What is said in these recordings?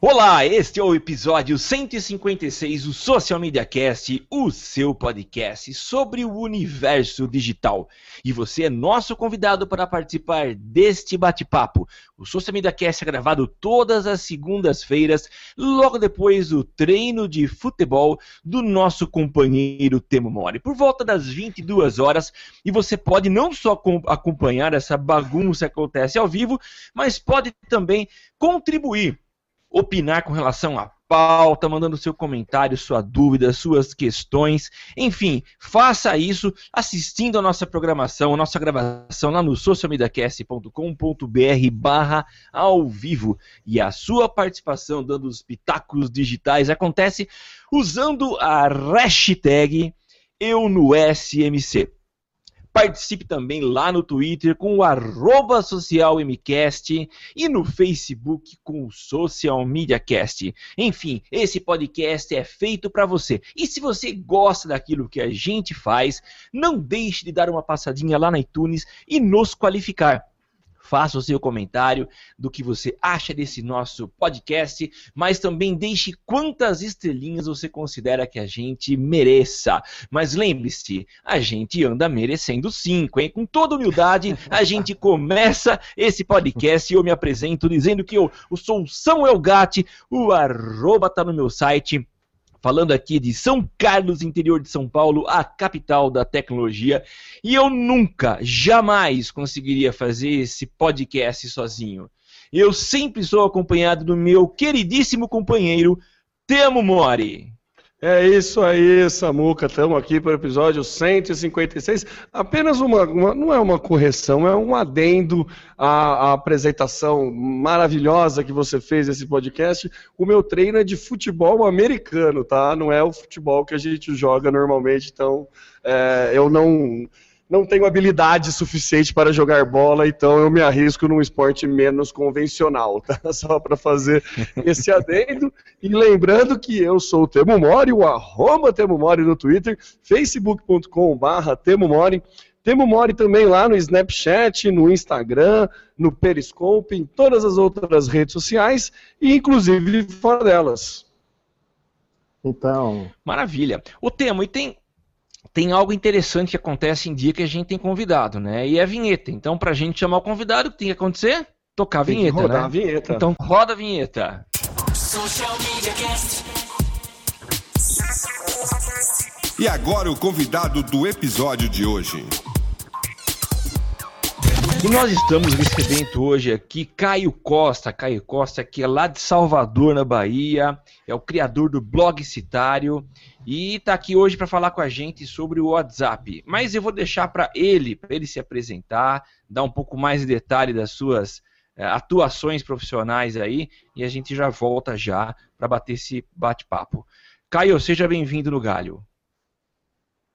Olá, este é o episódio 156 do Social Media Cast, o seu podcast sobre o universo digital. E você é nosso convidado para participar deste bate-papo. O Social Media Cast é gravado todas as segundas-feiras, logo depois do treino de futebol do nosso companheiro Temo Mori, por volta das 22 horas. E você pode não só acompanhar essa bagunça que acontece ao vivo, mas pode também contribuir opinar com relação à pauta, mandando seu comentário, sua dúvida, suas questões. Enfim, faça isso assistindo a nossa programação, a nossa gravação lá no socialmediacast.com.br barra ao vivo. E a sua participação dando os pitacos digitais acontece usando a hashtag eu no SMC. Participe também lá no Twitter com o arroba socialmcast e no Facebook com o Social Media Cast. Enfim, esse podcast é feito para você. E se você gosta daquilo que a gente faz, não deixe de dar uma passadinha lá na iTunes e nos qualificar faça o seu comentário do que você acha desse nosso podcast, mas também deixe quantas estrelinhas você considera que a gente mereça. Mas lembre-se, a gente anda merecendo cinco, hein? Com toda humildade, a gente começa esse podcast e eu me apresento dizendo que eu, eu sou o São Elgatti, o arroba tá no meu site falando aqui de São Carlos, interior de São Paulo, a capital da tecnologia. E eu nunca, jamais conseguiria fazer esse podcast sozinho. Eu sempre sou acompanhado do meu queridíssimo companheiro Temo Mori. É isso aí, Samuca. Estamos aqui para o episódio 156. Apenas uma, uma, não é uma correção, é um adendo à, à, apresentação maravilhosa que você fez nesse podcast. O meu treino é de futebol americano, tá? Não é o futebol que a gente joga normalmente. Então, é, eu não não tenho habilidade suficiente para jogar bola, então eu me arrisco num esporte menos convencional, tá? Só para fazer esse adendo. E lembrando que eu sou o Temo Mori, o arroba Temo Mori no Twitter, facebook.com.br Temo Mori. Temo Mori também lá no Snapchat, no Instagram, no Periscope, em todas as outras redes sociais, e inclusive fora delas. Então. Maravilha. O Temo, e tem tem algo interessante que acontece em dia que a gente tem convidado, né? E é a vinheta. Então, para a gente chamar o convidado, o que tem que acontecer? Tocar a tem vinheta, rodar né? a vinheta. Então, roda a vinheta. E agora o convidado do episódio de hoje. E nós estamos recebendo hoje aqui Caio Costa. Caio Costa, que é lá de Salvador, na Bahia, é o criador do blog Citário e está aqui hoje para falar com a gente sobre o WhatsApp. Mas eu vou deixar para ele, para ele se apresentar, dar um pouco mais de detalhe das suas é, atuações profissionais aí e a gente já volta já para bater esse bate-papo. Caio, seja bem-vindo no Galho.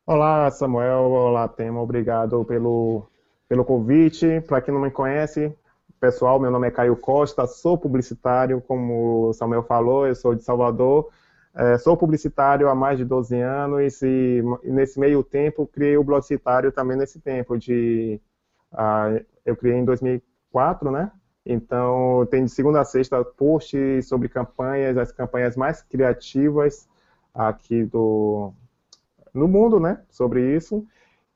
Olá, Samuel. Olá, Tema. Obrigado pelo, pelo convite. Para quem não me conhece, pessoal, meu nome é Caio Costa, sou publicitário, como o Samuel falou, eu sou de Salvador é, sou publicitário há mais de 12 anos e, nesse meio tempo criei o blog citário também nesse tempo de uh, eu criei em 2004, né? Então tem de segunda a sexta posts sobre campanhas, as campanhas mais criativas aqui do no mundo, né? Sobre isso.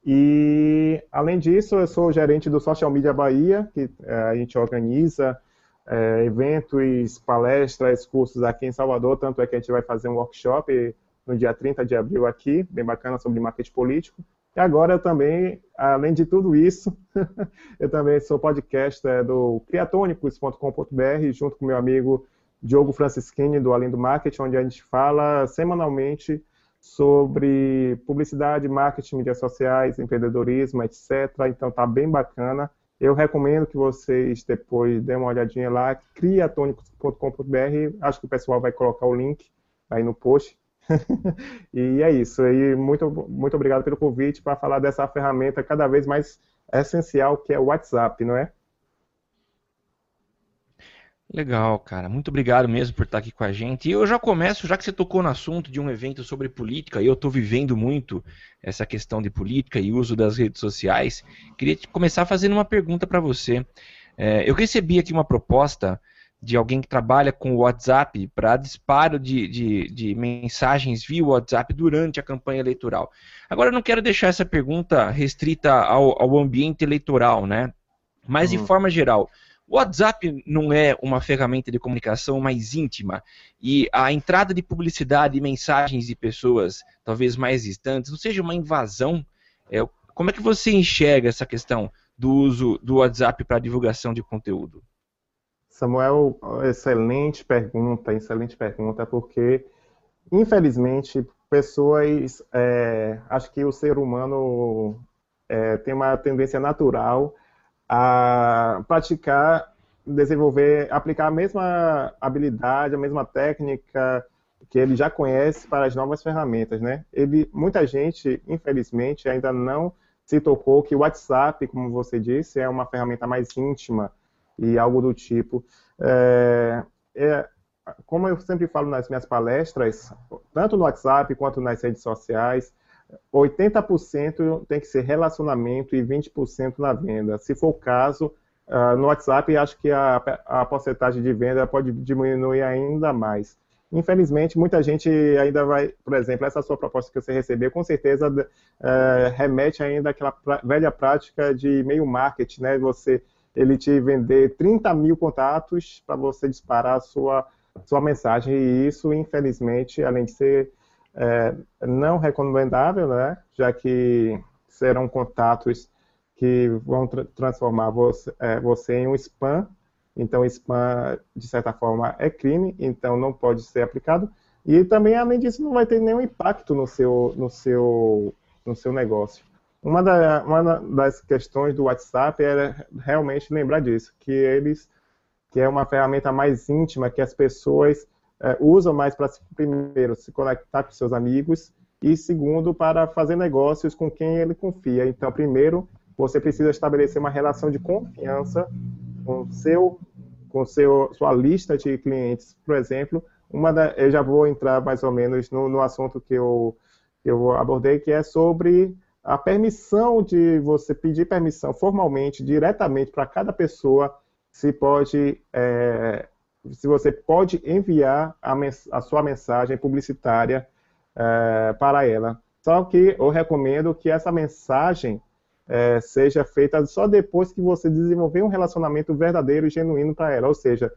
E além disso, eu sou gerente do Social Media Bahia, que uh, a gente organiza é, eventos, palestras, cursos aqui em Salvador, tanto é que a gente vai fazer um workshop no dia 30 de abril aqui, bem bacana, sobre marketing político. E agora eu também, além de tudo isso, eu também sou podcaster do criatônicos.com.br, junto com meu amigo Diogo Francischini, do Além do Marketing, onde a gente fala semanalmente sobre publicidade, marketing, mídias sociais, empreendedorismo, etc. Então tá bem bacana. Eu recomendo que vocês depois dêem uma olhadinha lá, criatônicos.com.br. Acho que o pessoal vai colocar o link aí no post. e é isso. E muito, muito obrigado pelo convite para falar dessa ferramenta cada vez mais essencial que é o WhatsApp, não é? Legal, cara. Muito obrigado mesmo por estar aqui com a gente. E eu já começo, já que você tocou no assunto de um evento sobre política, e eu estou vivendo muito essa questão de política e uso das redes sociais, queria começar fazendo uma pergunta para você. É, eu recebi aqui uma proposta de alguém que trabalha com o WhatsApp para disparo de, de, de, mensagens via WhatsApp durante a campanha eleitoral. Agora, eu não quero deixar essa pergunta restrita ao, ao ambiente eleitoral, né? Mas, uhum. de forma geral, o WhatsApp não é uma ferramenta de comunicação mais íntima e a entrada de publicidade e mensagens de pessoas talvez mais distantes não seja uma invasão? É, como é que você enxerga essa questão do uso do WhatsApp para divulgação de conteúdo? Samuel, excelente pergunta, excelente pergunta, porque infelizmente pessoas, é, acho que o ser humano é, tem uma tendência natural a praticar, desenvolver, aplicar a mesma habilidade, a mesma técnica que ele já conhece para as novas ferramentas, né? Ele, muita gente, infelizmente, ainda não se tocou que o WhatsApp, como você disse, é uma ferramenta mais íntima e algo do tipo. É, é, como eu sempre falo nas minhas palestras, tanto no WhatsApp quanto nas redes sociais, 80% tem que ser relacionamento e 20% na venda. Se for o caso, uh, no WhatsApp, acho que a, a porcentagem de venda pode diminuir ainda mais. Infelizmente, muita gente ainda vai, por exemplo, essa sua proposta que você recebeu, com certeza uh, remete ainda àquela pra, velha prática de e-mail marketing, né? Você, ele te vender 30 mil contatos para você disparar a sua, sua mensagem, e isso, infelizmente, além de ser é, não recomendável, né? já que serão contatos que vão tra transformar você, é, você, em um spam. Então, spam, de certa forma, é crime, então não pode ser aplicado. E também, além disso, não vai ter nenhum impacto no seu, no seu, no seu negócio. Uma, da, uma das questões do WhatsApp era realmente lembrar disso, que eles, que é uma ferramenta mais íntima, que as pessoas é, usam mais para, primeiro, se conectar com seus amigos e, segundo, para fazer negócios com quem ele confia. Então, primeiro, você precisa estabelecer uma relação de confiança com seu com seu sua lista de clientes, por exemplo. Uma da, eu já vou entrar mais ou menos no, no assunto que eu que eu abordei, que é sobre a permissão de você pedir permissão formalmente, diretamente para cada pessoa, se pode é, se você pode enviar a, a sua mensagem publicitária é, para ela. Só que eu recomendo que essa mensagem é, seja feita só depois que você desenvolver um relacionamento verdadeiro e genuíno para ela. Ou seja,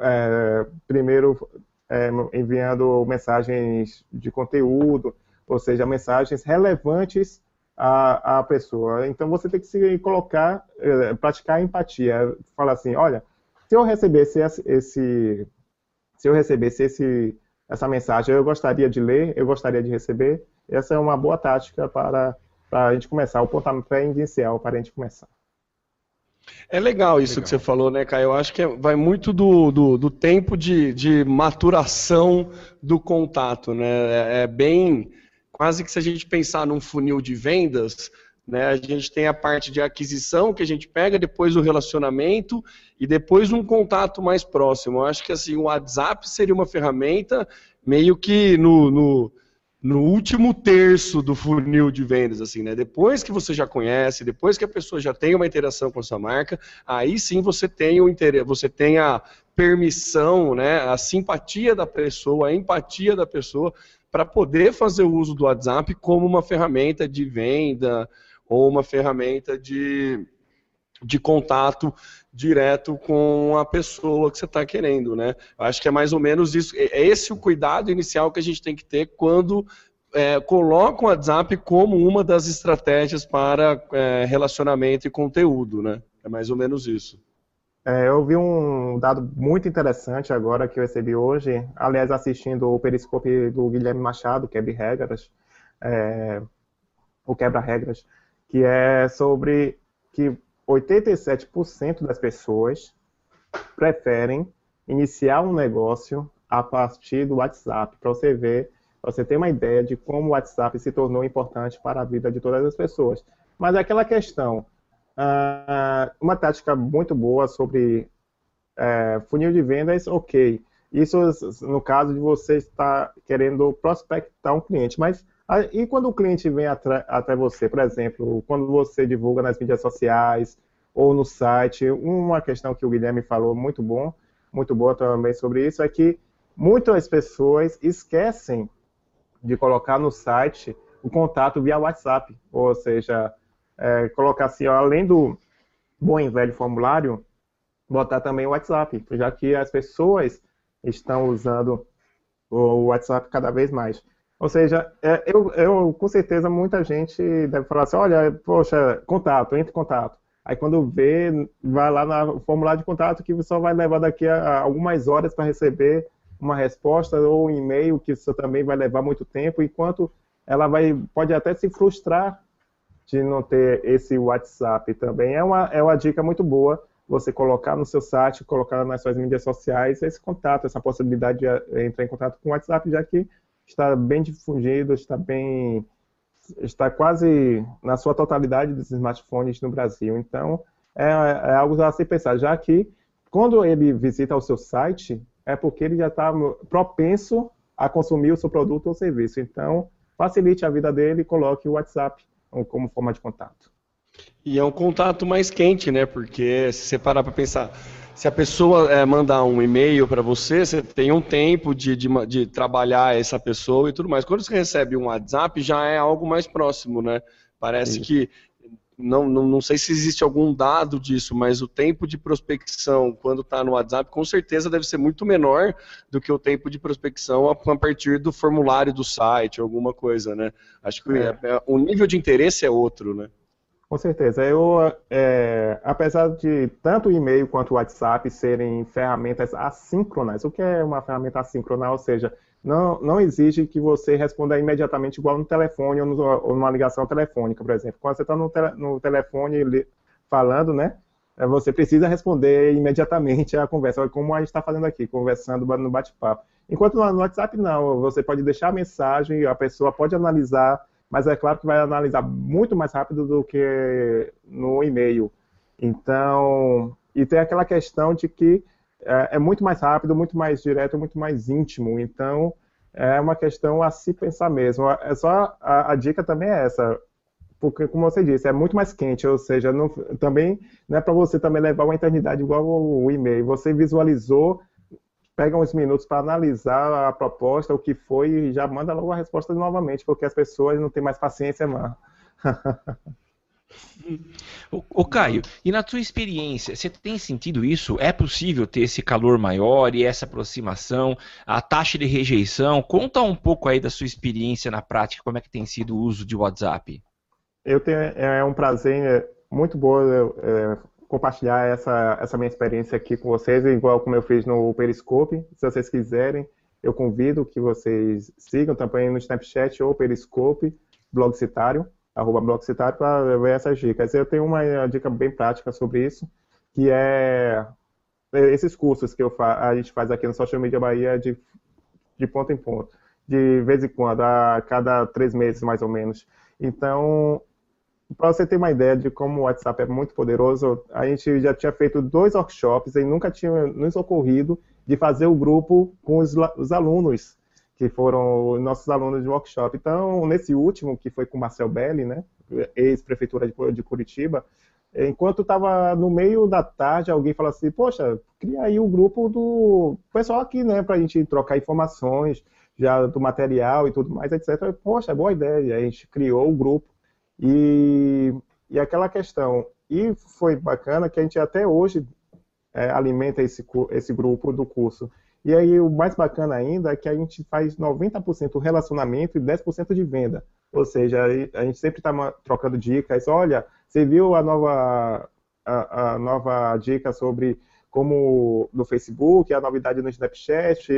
é, primeiro enviando mensagens de conteúdo, ou seja, mensagens relevantes à, pessoa. Então você tem que se colocar, praticar empatia. Falar assim, olha, se eu recebesse esse, se eu recebesse esse, essa mensagem, eu gostaria de ler, eu gostaria de receber. Essa é uma boa tática para, para a gente começar, o pontapé inicial para a gente começar. É legal isso legal. que você falou, né, Caio? Eu acho que vai muito do, do, do tempo de, de, maturação do contato, né? É, é bem. Quase que se a gente pensar num funil de vendas, né? A gente tem a parte de aquisição que a gente pega, depois o relacionamento e depois um contato mais próximo. Eu acho que assim, o WhatsApp seria uma ferramenta meio que no, no, no último terço do funil de vendas, assim, né? Depois que você já conhece, depois que a pessoa já tem uma interação com a sua marca, aí sim você tem o interesse, você tem a permissão, né, a simpatia da pessoa, a empatia da pessoa para poder fazer o uso do WhatsApp como uma ferramenta de venda, ou uma ferramenta de, de contato direto com a pessoa que você está querendo, né? Acho que é mais ou menos isso. É, é esse o cuidado inicial que a gente tem que ter quando é, coloca o WhatsApp como uma das estratégias para é, relacionamento e conteúdo, né? É mais ou menos isso. É, eu vi um dado muito interessante agora que eu recebi hoje, aliás, assistindo o Periscope do Guilherme Machado, Quebra-Regras, é, o Quebra-Regras, que é sobre que 87% das pessoas preferem iniciar um negócio a partir do WhatsApp, para você ver, pra você ter uma ideia de como o WhatsApp se tornou importante para a vida de todas as pessoas. Mas é aquela questão, Uh, uma tática muito boa sobre uh, funil de vendas, ok. Isso no caso de você estar querendo prospectar um cliente, mas e quando o cliente vem até você, por exemplo, quando você divulga nas mídias sociais ou no site, uma questão que o Guilherme falou muito bom, muito boa também sobre isso, é que muitas pessoas esquecem de colocar no site o contato via WhatsApp, ou seja, é, colocar assim, ó, além do bom e velho formulário, botar também o WhatsApp, já que as pessoas estão usando o WhatsApp cada vez mais. Ou seja, é, eu, eu, com certeza muita gente deve falar assim, olha, poxa, contato, entre em contato. Aí quando vê, vai lá no formulário de contato que só vai levar daqui a, algumas horas para receber uma resposta ou um e-mail que isso também vai levar muito tempo, enquanto ela vai pode até se frustrar de não ter esse WhatsApp também. É uma, é uma dica muito boa você colocar no seu site, colocar nas suas mídias sociais esse contato, essa possibilidade de eh, entrar em contato com o WhatsApp, já que está bem difundido, está bem está quase na sua totalidade dos smartphones no Brasil. Então, é, é algo a se pensar, já que quando ele visita o seu site, é porque ele já está propenso a consumir o seu produto ou serviço. Então, facilite a vida dele e coloque o WhatsApp como forma de contato. E é um contato mais quente, né? Porque se você parar para pensar, se a pessoa é, mandar um e-mail para você, você tem um tempo de, de, de, trabalhar essa pessoa e tudo mais. Quando você recebe um WhatsApp, já é algo mais próximo, né? Parece Isso. que não, não, não sei se existe algum dado disso, mas o tempo de prospecção quando está no WhatsApp com certeza deve ser muito menor do que o tempo de prospecção a, a partir do formulário do site, alguma coisa, né? Acho que é. É, o nível de interesse é outro, né? Com certeza. Eu, é, apesar de tanto o e-mail quanto o WhatsApp serem ferramentas assíncronas, o que é uma ferramenta assíncrona? Ou seja, não, não exige que você responda imediatamente igual no telefone ou, no, ou numa ligação telefônica, por exemplo. Quando você está no, tele, no, telefone falando, né, é, você precisa responder imediatamente a conversa, como a gente está fazendo aqui, conversando no bate-papo. Enquanto no WhatsApp, não, você pode deixar a mensagem, a pessoa pode analisar, mas é claro que vai analisar muito mais rápido do que no e-mail. Então, e tem aquela questão de que é, é, muito mais rápido, muito mais direto, muito mais íntimo. Então, é uma questão a se pensar mesmo. É só a, a dica também é essa, porque como você disse, é muito mais quente, ou seja, não, também não é para você também levar uma eternidade igual o e-mail. Você visualizou, pega uns minutos para analisar a proposta, o que foi e já manda logo a resposta novamente, porque as pessoas não têm mais paciência, mano. O, Caio, e na tua experiência, você tem sentido isso? É possível ter esse calor maior e essa aproximação, a taxa de rejeição? Conta um pouco aí da sua experiência na prática, como é que tem sido o uso de WhatsApp? Eu tenho, é um prazer é, muito bom é, compartilhar essa, essa minha experiência aqui com vocês, igual como eu fiz no Periscope. Se vocês quiserem, eu convido que vocês sigam também no Snapchat ou Periscope, blog citário arroba Blogcitário, para ver essas dicas. Eu tenho uma dica bem prática sobre isso, que é esses cursos que eu a gente faz aqui no Social Media Bahia de, de ponto em ponto, de vez em quando, a cada três meses mais ou menos. Então, para você ter uma ideia de como o WhatsApp é muito poderoso, a gente já tinha feito dois workshops e nunca tinha nos ocorrido de fazer o grupo com os, os alunos que foram nossos alunos de workshop. Então, nesse último, que foi com Marcel Belli, né, ex-prefeitura de Curitiba, enquanto estava no meio da tarde, alguém falou assim, poxa, cria aí o grupo do pessoal aqui, né, para a gente trocar informações já do material e tudo mais, etc. Poxa, boa ideia. A gente criou o grupo e, e aquela questão. E foi bacana que a gente até hoje é, alimenta esse, esse grupo do curso. E aí o mais bacana ainda é que a gente faz 90% relacionamento e 10% de venda. Ou seja, a gente sempre está trocando dicas. Olha, você viu a nova, a, a, nova dica sobre como no Facebook, a novidade no Snapchat,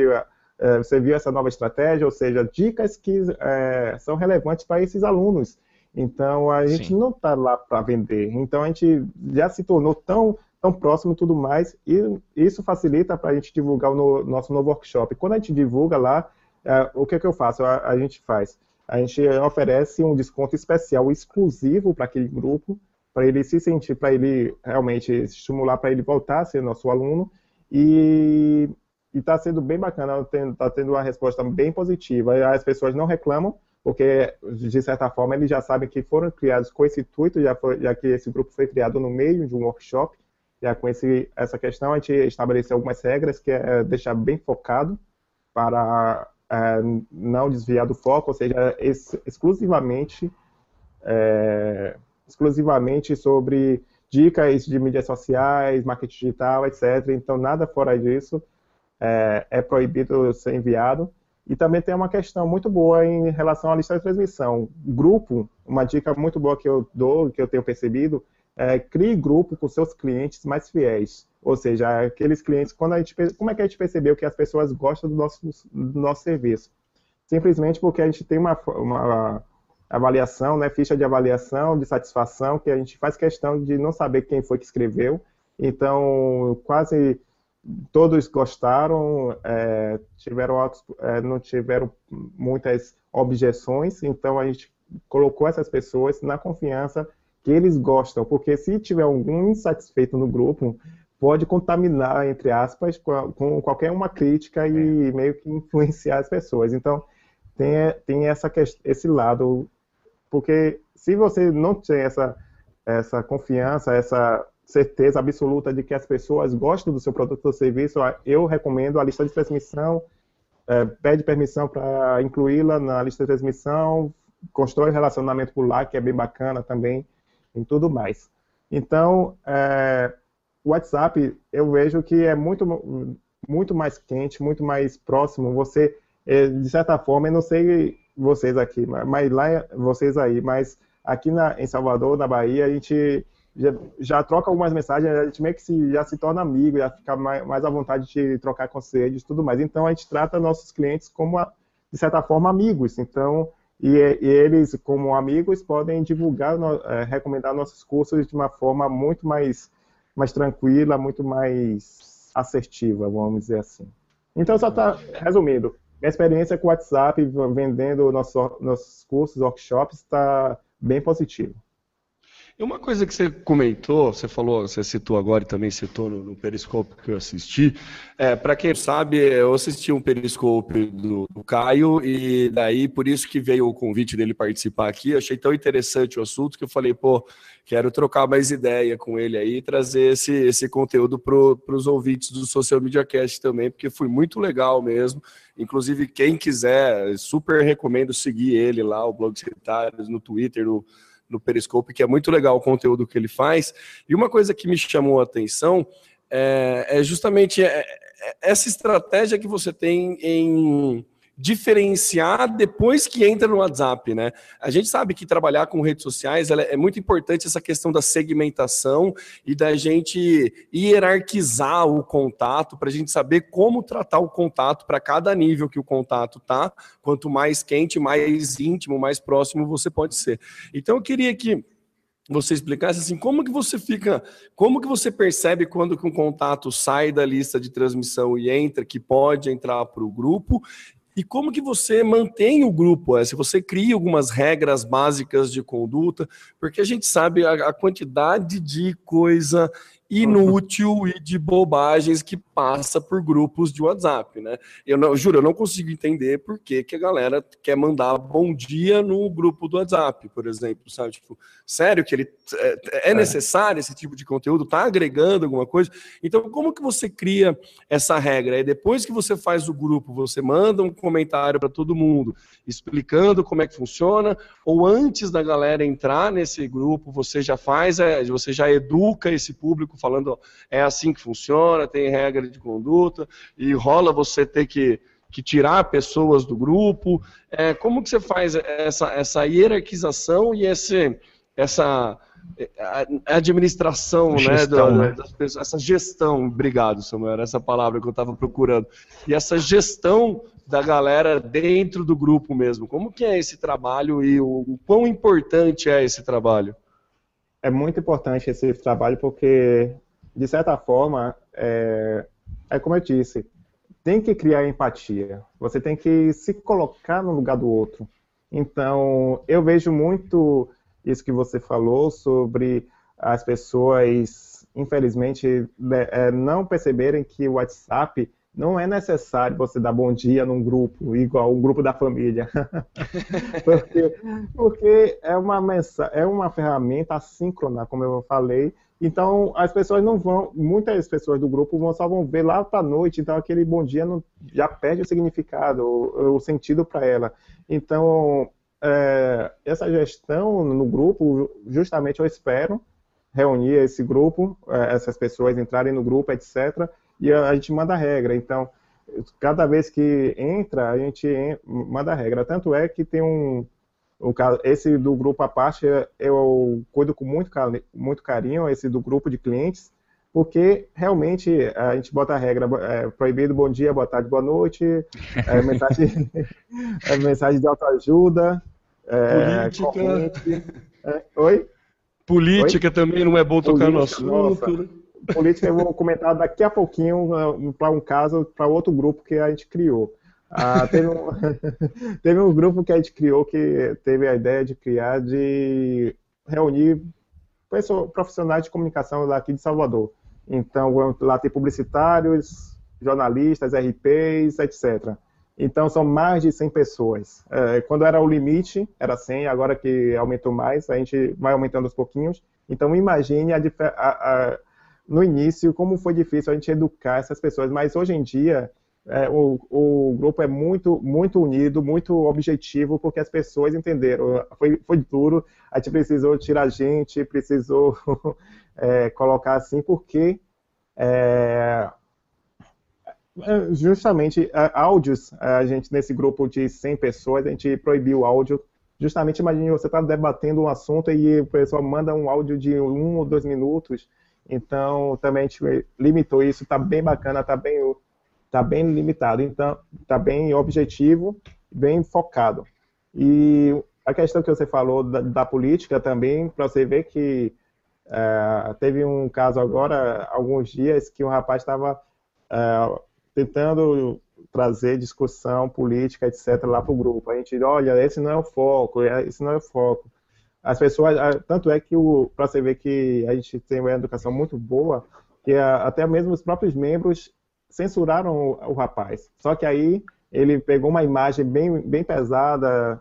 é, você viu essa nova estratégia, ou seja, dicas que é, são relevantes para esses alunos. Então, a gente Sim. não está lá para vender. Então, a gente já se tornou tão, tão próximo e tudo mais, e isso facilita para a gente divulgar o no, nosso novo workshop. Quando a gente divulga lá, é, o que, é que eu faço? A, a gente faz? A gente oferece um desconto especial exclusivo para aquele grupo, para ele se sentir, para ele realmente estimular, para ele voltar a ser nosso aluno. E está sendo bem bacana, está tendo uma resposta bem positiva. As pessoas não reclamam, porque, de certa forma, eles já sabem que foram criados com esse intuito, já, foi, já que esse grupo foi criado no meio de um workshop. Já com esse, essa questão, a gente estabeleceu algumas regras, que é deixar bem focado para é, não desviar do foco, ou seja, ex exclusivamente, é, exclusivamente sobre dicas de mídias sociais, marketing digital, etc. Então, nada fora disso é, é proibido ser enviado. E também tem uma questão muito boa em relação à lista de transmissão. Grupo, uma dica muito boa que eu dou, que eu tenho percebido, é crie grupo com seus clientes mais fiéis. Ou seja, aqueles clientes, quando a gente, como é que a gente percebeu que as pessoas gostam do nosso, do nosso serviço? Simplesmente porque a gente tem uma, uma avaliação, né, ficha de avaliação, de satisfação, que a gente faz questão de não saber quem foi que escreveu. Então, quase todos gostaram, é, tiveram é, não tiveram muitas objeções, então a gente colocou essas pessoas na confiança que eles gostam, porque se tiver algum insatisfeito no grupo, pode contaminar, entre aspas, com, com qualquer uma crítica e é. meio que influenciar as pessoas. Então, tem, tem essa, esse lado, porque se você não tem essa, essa confiança, essa certeza absoluta de que as pessoas gostam do seu produto ou serviço, eu recomendo a lista de transmissão, é, pede permissão para incluí-la na lista de transmissão, constrói relacionamento por lá, que é bem bacana também, e tudo mais. Então, é, o WhatsApp, eu vejo que é muito, muito mais quente, muito mais próximo. Você, é, de certa forma, eu não sei vocês aqui, mas lá, vocês aí, mas aqui na, em Salvador, na Bahia, a gente já, já, troca algumas mensagens, a gente meio que se, já se torna amigo, já fica mais, mais à vontade de trocar conselhos e tudo mais. Então, a gente trata nossos clientes como, de certa forma, amigos. Então, e, e eles, como amigos, podem divulgar, é, recomendar nossos cursos de uma forma muito mais, mais tranquila, muito mais assertiva, vamos dizer assim. Então, só está resumindo. Minha experiência com o WhatsApp, vendendo nosso, nossos cursos, workshops, está bem positiva. E uma coisa que você comentou, você falou, você citou agora e também citou no, no Periscope que eu assisti. É, Para quem sabe, eu assisti um Periscope do, do, Caio e daí por isso que veio o convite dele participar aqui. Eu achei tão interessante o assunto que eu falei, pô, quero trocar mais ideia com ele aí e trazer esse, esse conteúdo para os ouvintes do Social Media Cast também, porque foi muito legal mesmo. Inclusive, quem quiser, super recomendo seguir ele lá, o Blog Secretários, no Twitter, no no Periscope, que é muito legal o conteúdo que ele faz. E uma coisa que me chamou a atenção é, é justamente é, é essa estratégia que você tem em diferenciar depois que entra no WhatsApp, né? A gente sabe que trabalhar com redes sociais é muito importante essa questão da segmentação e da gente hierarquizar o contato para a gente saber como tratar o contato para cada nível que o contato tá. Quanto mais quente, mais íntimo, mais próximo você pode ser. Então eu queria que você explicasse assim, como que você fica, como que você percebe quando que um contato sai da lista de transmissão e entra, que pode entrar para o grupo, e como que você mantém o grupo? É, se você cria algumas regras básicas de conduta, porque a gente sabe a, a quantidade de coisa inútil e de bobagens que passa por grupos de WhatsApp, né? Eu não, juro, eu não consigo entender por que, que a galera quer mandar bom dia no grupo do WhatsApp, por exemplo, sabe? Tipo, sério que ele é, é necessário esse tipo de conteúdo? Tá agregando alguma coisa? Então, como que você cria essa regra? É depois que você faz o grupo, você manda um comentário para todo mundo explicando como é que funciona, ou antes da galera entrar nesse grupo, você já faz, é, você já educa esse público falando é assim que funciona, tem regra de conduta, e rola você ter que, que tirar pessoas do grupo. É, como que você faz essa, essa hierarquização e esse, essa a administração, gestão, né, né? das pessoas, essa gestão, obrigado Samuel, era essa palavra que eu estava procurando, e essa gestão da galera dentro do grupo mesmo, como que é esse trabalho e o, o quão importante é esse trabalho? É muito importante esse trabalho porque, de certa forma, é, é como eu disse, tem que criar empatia, você tem que se colocar no lugar do outro. Então, eu vejo muito isso que você falou sobre as pessoas, infelizmente, é, não perceberem que o WhatsApp não é necessário você dar bom dia num grupo, igual o grupo da família. porque, porque é, uma mensa é uma ferramenta assíncrona, como eu falei. Então, as pessoas não vão, muitas pessoas do grupo vão, só vão ver lá para a noite, então aquele bom dia não, já perde o significado, o, o sentido para ela. Então, é, essa gestão no grupo, justamente eu espero reunir esse grupo, é, essas pessoas entrarem no grupo, etc., e a, a gente manda regra. Então, cada vez que entra, a gente manda regra. Tanto é que tem um, um esse do grupo à parte, eu cuido com muito, muito carinho, esse do grupo de clientes, porque realmente a gente bota a regra é, proibido bom dia, boa tarde, boa noite, é, mensagem, é, mensagem de autoajuda, é, política. É, oi? Política oi? também não é bom tocar no assunto. Nossa, né? Política eu vou comentar daqui a pouquinho para um caso, para outro grupo que a gente criou. Ah, teve, um, teve um grupo que a gente criou que teve a ideia de criar, de reunir profissionais de comunicação daqui de Salvador. Então, lá tem publicitários, jornalistas, RPs, etc. Então, são mais de 100 pessoas. É, quando era o limite, era 100, agora que aumentou mais, a gente vai aumentando aos pouquinhos. Então, imagine a, a, no início como foi difícil a gente educar essas pessoas, mas hoje em dia é, o, o, grupo é muito, muito unido, muito objetivo, porque as pessoas entenderam. Foi, foi duro, a gente precisou tirar gente, precisou é, colocar assim, porque é, é justamente áudios, a gente nesse grupo de 100 pessoas, a gente proibiu o áudio. Justamente, imagine você está debatendo um assunto e o pessoal manda um áudio de um ou dois minutos. Então, também a gente limitou isso, está bem bacana, está bem está bem limitado, então está bem objetivo, bem focado. E a questão que você falou da, da política também, para você ver que é, teve um caso agora, alguns dias, que um rapaz estava é, tentando trazer discussão política, etc., lá para o grupo. A gente, olha, esse não é o foco, é, esse não é o foco. As pessoas, tanto é que, para você ver que a gente tem uma educação muito boa, que até mesmo os próprios membros censuraram o, o, rapaz. Só que aí ele pegou uma imagem bem, bem pesada,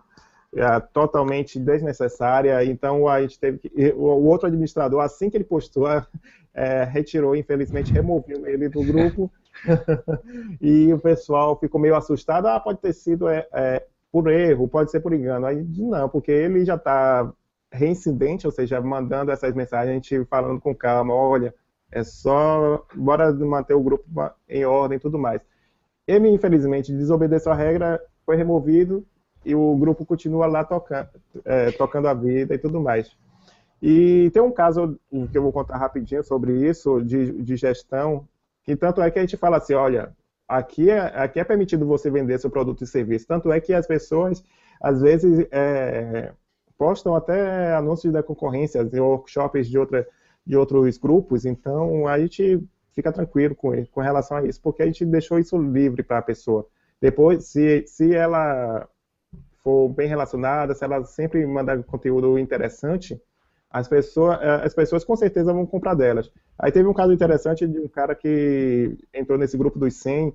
é, totalmente desnecessária. Então a gente teve que, o, o outro administrador, assim que ele postou, é, retirou, infelizmente, removeu ele do grupo. e o pessoal ficou meio assustado. Ah, pode ter sido é, é, por erro, pode ser por engano. Aí não, porque ele já está reincidente, ou seja, mandando essas mensagens, a gente falando com calma, olha, é só bora manter o grupo em ordem e tudo mais. Ele, infelizmente, desobedeceu a regra, foi removido e o grupo continua lá tocando, é, tocando a vida e tudo mais. E tem um caso que eu vou contar rapidinho sobre isso, de, de gestão, que tanto é que a gente fala assim, olha, aqui é, aqui é permitido você vender seu produto e serviço. Tanto é que as pessoas, às vezes, é, postam até anúncios da concorrência, workshops de outra de outros grupos, então a gente fica tranquilo com, com relação a isso, porque a gente deixou isso livre para a pessoa. Depois, se, se ela for bem relacionada, se ela sempre mandar conteúdo interessante, as pessoas, eh, as pessoas com certeza vão comprar delas. Aí teve um caso interessante de um cara que entrou nesse grupo dos 100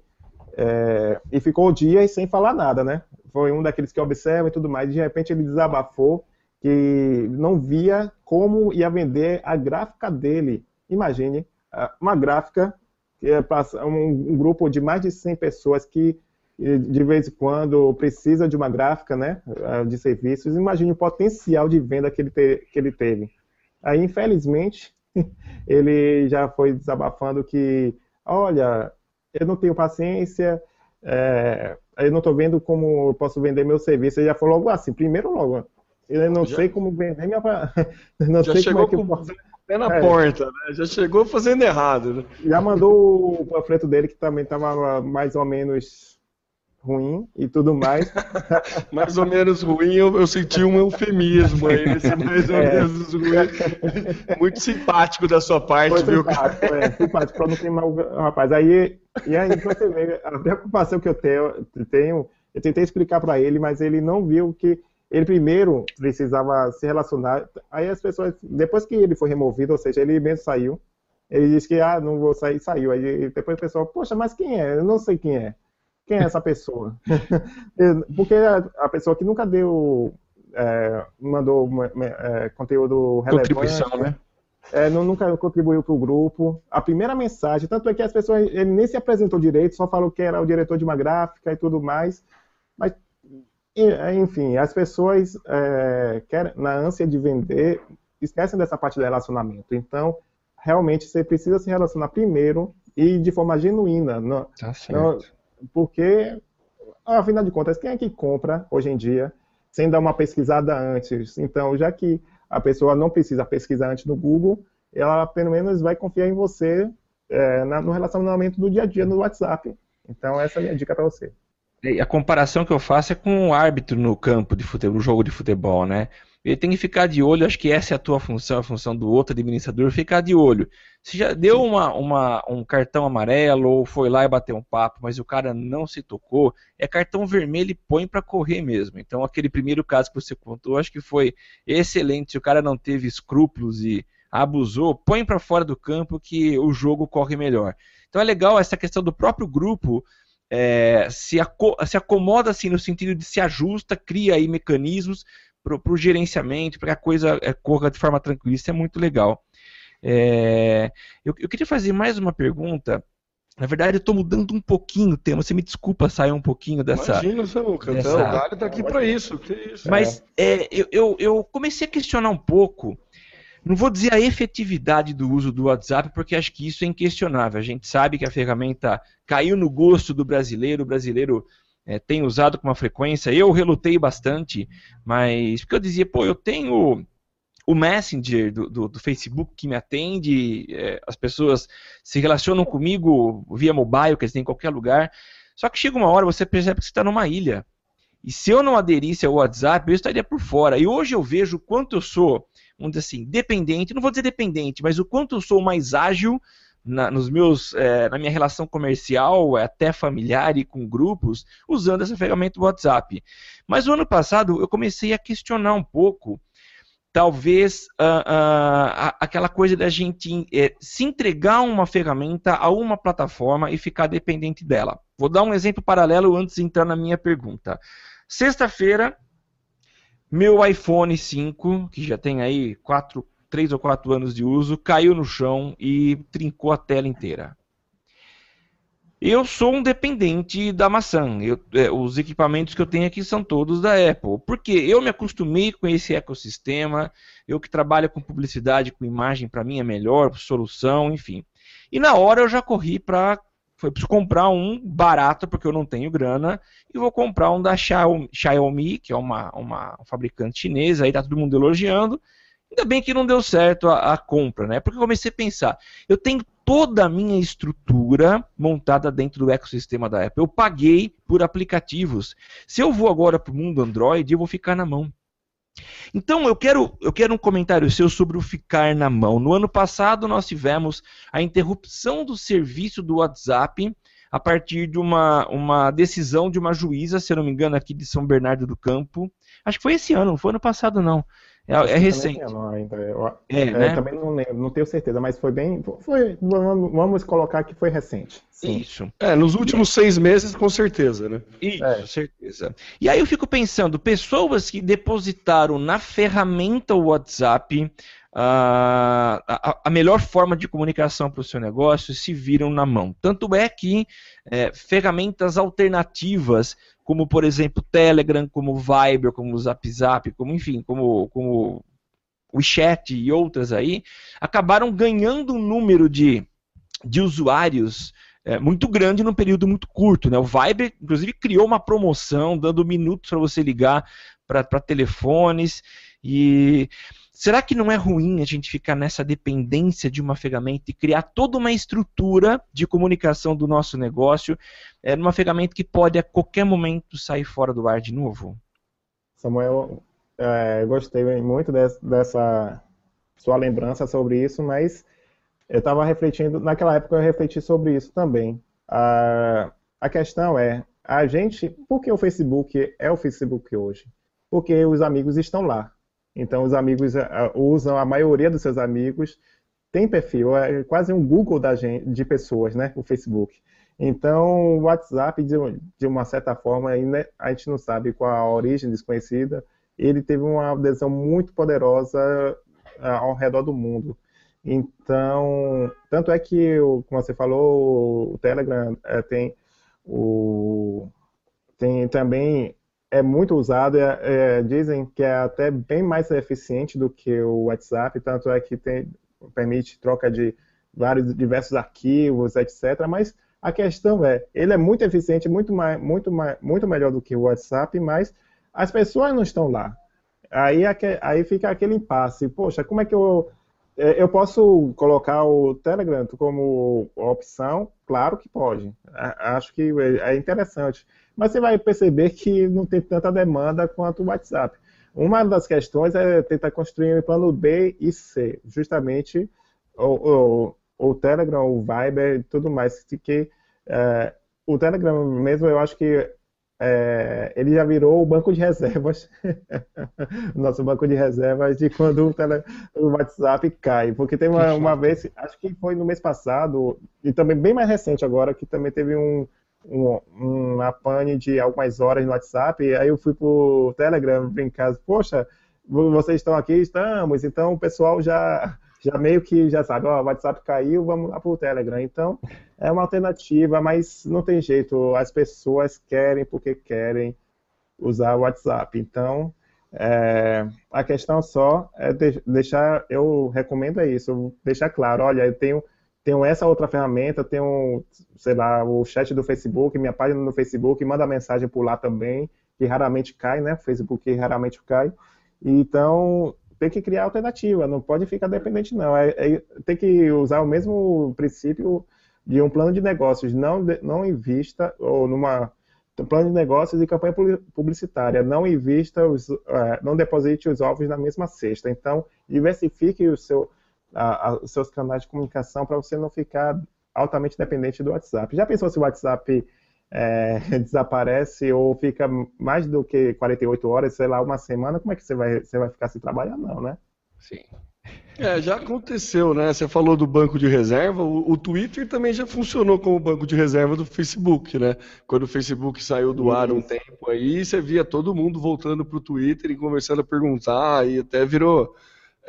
é, e ficou dias sem falar nada, né? Foi um daqueles que observa e tudo mais, de repente ele desabafou que não via como ia vender a gráfica dele. Imagine, uma gráfica é um, grupo de mais de 100 pessoas que de vez em quando precisa de uma gráfica, né, de serviços. Imagine o potencial de venda que ele, te, que ele teve. Aí, infelizmente, ele já foi desabafando que, olha, eu não tenho paciência, é, eu não estou vendo como eu posso vender meu serviço. Ele já falou logo assim, primeiro logo, Eu não Já- sei como vender minha. Não Já sei chegou como é que com posso. pé na É. porta, né? Já chegou fazendo errado, né? Já mandou o panfleto dele que também estava mais ou menos ruim e tudo mais. Mais ou menos ruim, eu, eu senti um eufemismo aí, nesse mais ou É. menos ruim. Muito simpático da sua parte, Foi viu? simpático, é, simpático, pra não queimar o rapaz. Aí, e aí você vê, a preocupação que eu tenho, tenho eu tentei explicar para ele, mas ele não viu que ele primeiro precisava se relacionar. Aí as pessoas, depois que ele foi removido, ou seja, ele mesmo saiu, ele disse que, ah, não vou sair, saiu. Aí depois o pessoal, poxa, mas quem é? Eu não sei quem é. Quem é essa pessoa? Porque a, pessoa que nunca deu, é, mandou é, conteúdo relevante, Contribuição, né? é, não- nunca contribuiu para o grupo. A primeira mensagem, tanto é que as pessoas, ele nem se apresentou direito, só falou que era o diretor de uma gráfica e tudo mais. Mas, enfim, as pessoas, é, querem, na ânsia de vender, esquecem dessa parte do relacionamento. Então, realmente, você precisa se relacionar primeiro e de forma genuína. Não, Tá não, porque, afinal de contas, quem é que compra hoje em dia sem dar uma pesquisada antes? Então, já que a pessoa não precisa pesquisar antes no Google, ela pelo menos vai confiar em você é, na- no relacionamento do dia a dia no WhatsApp. Então, essa é a minha dica para você. E A comparação que eu faço é com o árbitro no campo de futebol, no jogo de futebol, né? Ele tem que ficar de olho, acho que essa é a tua função, a função do outro administrador, ficar de olho. Se já deu uma, uma- um cartão amarelo ou foi lá e bateu um papo, mas o cara não se tocou, é cartão vermelho e põe para correr mesmo. Então aquele primeiro caso que você contou, acho que foi excelente. Se o cara não teve escrúpulos e abusou, põe para fora do campo que o jogo corre melhor. Então é legal essa questão do próprio grupo é, se, aco- se acomoda assim no sentido de se ajusta, cria aí mecanismos para o gerenciamento, para que a coisa é, corra de forma tranquila. Isso é muito legal. É, eu, eu queria fazer mais uma pergunta. Na verdade, eu estou mudando um pouquinho o tema. Você me desculpa sair um pouquinho dessa. Imagina, Samuca. dessa- Então, o Galho tá aqui pra isso. Isso? Mas é, eu, eu, eu comecei a questionar um pouco. Não vou dizer a efetividade do uso do WhatsApp, porque acho que isso é inquestionável. A gente sabe que a ferramenta caiu no gosto do brasileiro, o brasileiro é, tem usado com uma frequência. Eu relutei bastante, mas porque eu dizia, pô, eu tenho o Messenger do, do- do Facebook que me atende, é, as pessoas se relacionam comigo via mobile, quer dizer, em qualquer lugar. Só que chega uma hora você percebe que você está numa ilha. E se eu não aderisse ao WhatsApp, eu estaria por fora. E hoje eu vejo o quanto eu sou, vamos dizer assim, dependente, não vou dizer dependente, mas o quanto eu sou mais ágil na, nos meus, eh, na minha relação comercial, até familiar e com grupos, usando essa ferramenta do WhatsApp. Mas o ano passado eu comecei a questionar um pouco, talvez, ah, a- aquela coisa da gente eh, se entregar uma ferramenta, a uma plataforma e ficar dependente dela. Vou dar um exemplo paralelo antes de entrar na minha pergunta. Sexta-feira, meu iPhone 5, que já tem aí quatro, 3 ou 4 anos de uso, caiu no chão e trincou a tela inteira. Eu sou um dependente da maçã. Eu- é, os equipamentos que eu tenho aqui são todos da Apple. Porque eu me acostumei com esse ecossistema. Eu que trabalho com publicidade, com imagem, para mim é melhor, solução, enfim. E na hora eu já corri para. Foi preciso comprar um barato, porque eu não tenho grana, e vou comprar um da Xiaomi, que é uma, uma fabricante chinesa, aí tá todo mundo elogiando. Ainda bem que não deu certo a, a compra, né? Porque eu comecei a pensar, eu tenho toda a minha estrutura montada dentro do ecossistema da Apple. Eu paguei por aplicativos. Se eu vou agora para o mundo Android, eu vou ficar na mão. Então eu quero, eu quero um comentário seu sobre o ficar na mão. No ano passado nós tivemos a interrupção do serviço do WhatsApp a partir de uma, uma decisão de uma juíza, se eu não me engano, aqui de São Bernardo do Campo. Acho que foi esse ano, não foi ano passado não. É, é recente. Ainda, eu- É, é, né? Também não lembro, não tenho certeza, mas foi bem. Foi, vamos, vamos colocar que foi recente. Sim. Isso. É, nos últimos seis meses, com certeza, né? Isso, É. certeza. E aí eu fico pensando, pessoas que depositaram na ferramenta WhatsApp a, a melhor forma de comunicação para o seu negócio se viram na mão. Tanto é que eh, ferramentas alternativas, como por exemplo Telegram, como Viber, como Zap Zap, como enfim, como, como o WeChat e outras aí, acabaram ganhando um número de, de usuários é, muito grande num período muito curto. Né? O Viber, inclusive, criou uma promoção dando minutos para você ligar para telefones. E será que não é ruim a gente ficar nessa dependência de uma ferramenta e criar toda uma estrutura de comunicação do nosso negócio é, numa ferramenta que pode a qualquer momento sair fora do ar de novo? Samuel, é, gostei muito dessa sua lembrança sobre isso, mas eu estava refletindo, naquela época eu refleti sobre isso também. A, a questão é, a gente, por que o Facebook é o Facebook hoje? Porque os amigos estão lá. Então os amigos usam, a maioria dos seus amigos tem perfil, é quase um Google da gente, de pessoas, né? O Facebook. Então, o WhatsApp, de, uma certa forma, ainda a gente não sabe qual a origem desconhecida, ele teve uma adesão muito poderosa ao redor do mundo. Então, tanto é que, como você falou, o Telegram é, tem o tem também é muito usado, é, é, dizem que é até bem mais eficiente do que o WhatsApp, tanto é que tem, permite troca de vários diversos arquivos, etc. Mas a questão é, ele é muito eficiente, muito mais, muito mais, muito melhor do que o WhatsApp, mas as pessoas não estão lá. Aí, aí fica aquele impasse. Poxa, como é que eu é, eu posso colocar o Telegram como opção? Claro que pode. Acho que é interessante. Mas você vai perceber que não tem tanta demanda quanto o WhatsApp. Uma das questões é tentar construir um plano B e C, justamente o, o, o Telegram, o Viber e tudo mais. Que, é, o Telegram mesmo, eu acho que é, ele já virou o banco de reservas, nosso banco de reservas de quando o, tele, o WhatsApp cai. Porque tem uma, uma, vez, acho que foi no mês passado, e também bem mais recente agora, que também teve um, um, uma pane de algumas horas no WhatsApp, aí eu fui pro Telegram brincar, poxa, vocês estão aqui? Estamos, então o pessoal já já meio que já sabe, ó, o WhatsApp caiu, vamos lá para o Telegram. Então, é uma alternativa, mas não tem jeito, as pessoas querem porque querem usar o WhatsApp. Então, é, a questão só é de, deixar, eu recomendo é isso, deixar claro, olha, eu tenho, tenho essa outra ferramenta, tenho, sei lá, o chat do Facebook, minha página no Facebook, manda mensagem por lá também, que raramente cai, né? O Facebook raramente cai. Então, tem que criar alternativa, não pode ficar dependente, não. É, é, tem que usar o mesmo princípio de um plano de negócios. Não, não invista ou numa um plano de negócios e campanha publicitária. Não invista, os, é, não deposite os ovos na mesma cesta. Então, diversifique o seu, a, a, os seus canais de comunicação para você não ficar altamente dependente do WhatsApp. Já pensou se o WhatsApp é, desaparece ou fica mais do que 48 horas, sei lá, uma semana, como é que você vai, você vai ficar sem trabalhar? Não, né? Sim. É, já aconteceu, né? Você falou do banco de reserva, o, o, Twitter também já funcionou como banco de reserva do Facebook, né? Quando o Facebook saiu do ar um tempo aí, você via todo mundo voltando pro Twitter e conversando a perguntar, e até virou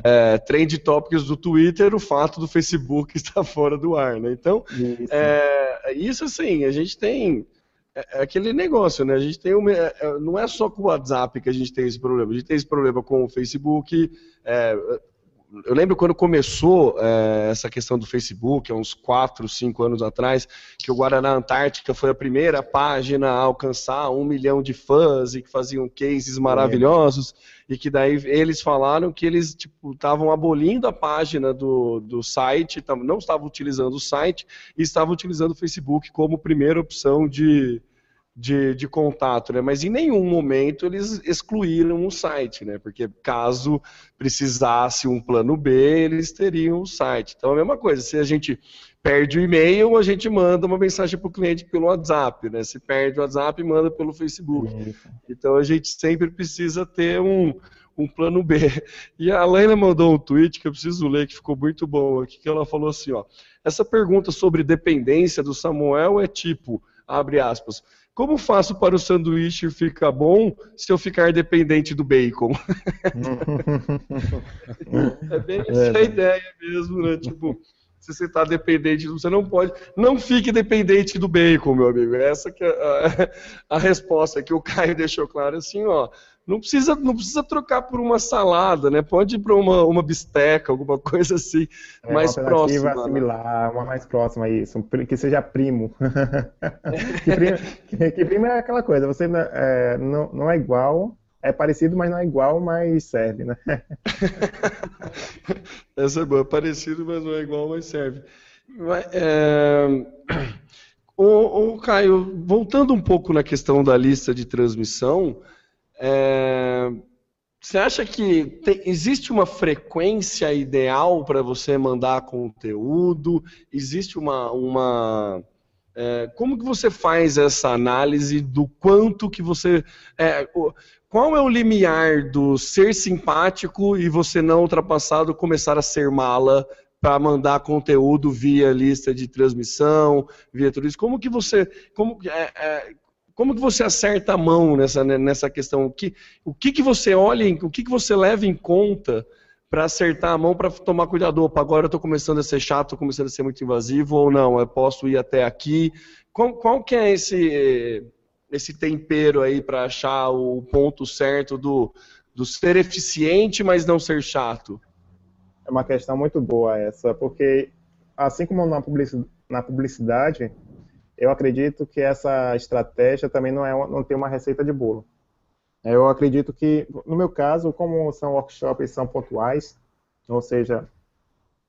é, trend topics do Twitter o fato do Facebook estar fora do ar, né? Então, isso, é, isso assim, a gente tem é, é aquele negócio, né? A gente tem um, é, é, não é só com o WhatsApp que a gente tem esse problema. A gente tem esse problema com o Facebook. Eu lembro quando começou é, essa questão do Facebook, há uns 4, 5 anos atrás, que o Guaraná Antártica foi a primeira página a alcançar um milhão de fãs e que faziam cases maravilhosos, é. e que daí eles falaram que eles estavam tipo, abolindo a página do, do site, não estavam utilizando o site, e estavam utilizando o Facebook como primeira opção de, de, de contato, né? Mas em nenhum momento eles excluíram o site, né? Porque caso precisasse um plano B, eles teriam o site. Então a mesma coisa, se a gente perde o e-mail, a gente manda uma mensagem para o cliente pelo WhatsApp, né? Se perde o WhatsApp, manda pelo Facebook. Então a gente sempre precisa ter um, um plano B. E a Laila mandou um tweet que eu preciso ler, que ficou muito bom aqui, que ela falou assim, ó. Essa pergunta sobre dependência do Samuel é tipo, abre aspas, como faço para o sanduíche ficar bom se eu ficar dependente do bacon? é bem essa é. ideia mesmo, né? Tipo, se você está dependente, você não pode. Não fique dependente do bacon, meu amigo. Essa que é a, a resposta que o Caio deixou claro assim, ó. Não precisa, não precisa trocar por uma salada, né? Pode ir para uma, uma bisteca, alguma coisa assim, é, mais uma próxima. Né? uma mais próxima a isso, que seja primo. que, primo que, que, primo é aquela coisa, você é, não, não é igual, é parecido, mas não é igual, mas serve, né? Essa é boa, é parecido, mas não é igual, mas serve. É... O, o, Caio, voltando um pouco na questão da lista de transmissão, é... você acha que tem, existe uma frequência ideal para você mandar conteúdo? Existe uma, uma é, como que você faz essa análise do quanto que você. É, qual é o limiar do ser simpático e você não ultrapassado começar a ser mala para mandar conteúdo via lista de transmissão, via tudo isso? Como que você. Como, é, é, como que você acerta a mão nessa, nessa questão? O que, o que, que você olha, o que, que você leva em conta para acertar a mão para tomar cuidado. Opa, agora eu estou começando a ser chato, começando a ser muito invasivo, ou não, eu posso ir até aqui. Qual, qual que é esse, esse tempero aí para achar o ponto certo do, do ser eficiente, mas não ser chato? É uma questão muito boa essa, porque assim como na publicidade, na publicidade eu acredito que essa estratégia também não, é, não tem uma receita de bolo. Eu acredito que, no meu caso, como são workshops são pontuais, ou seja,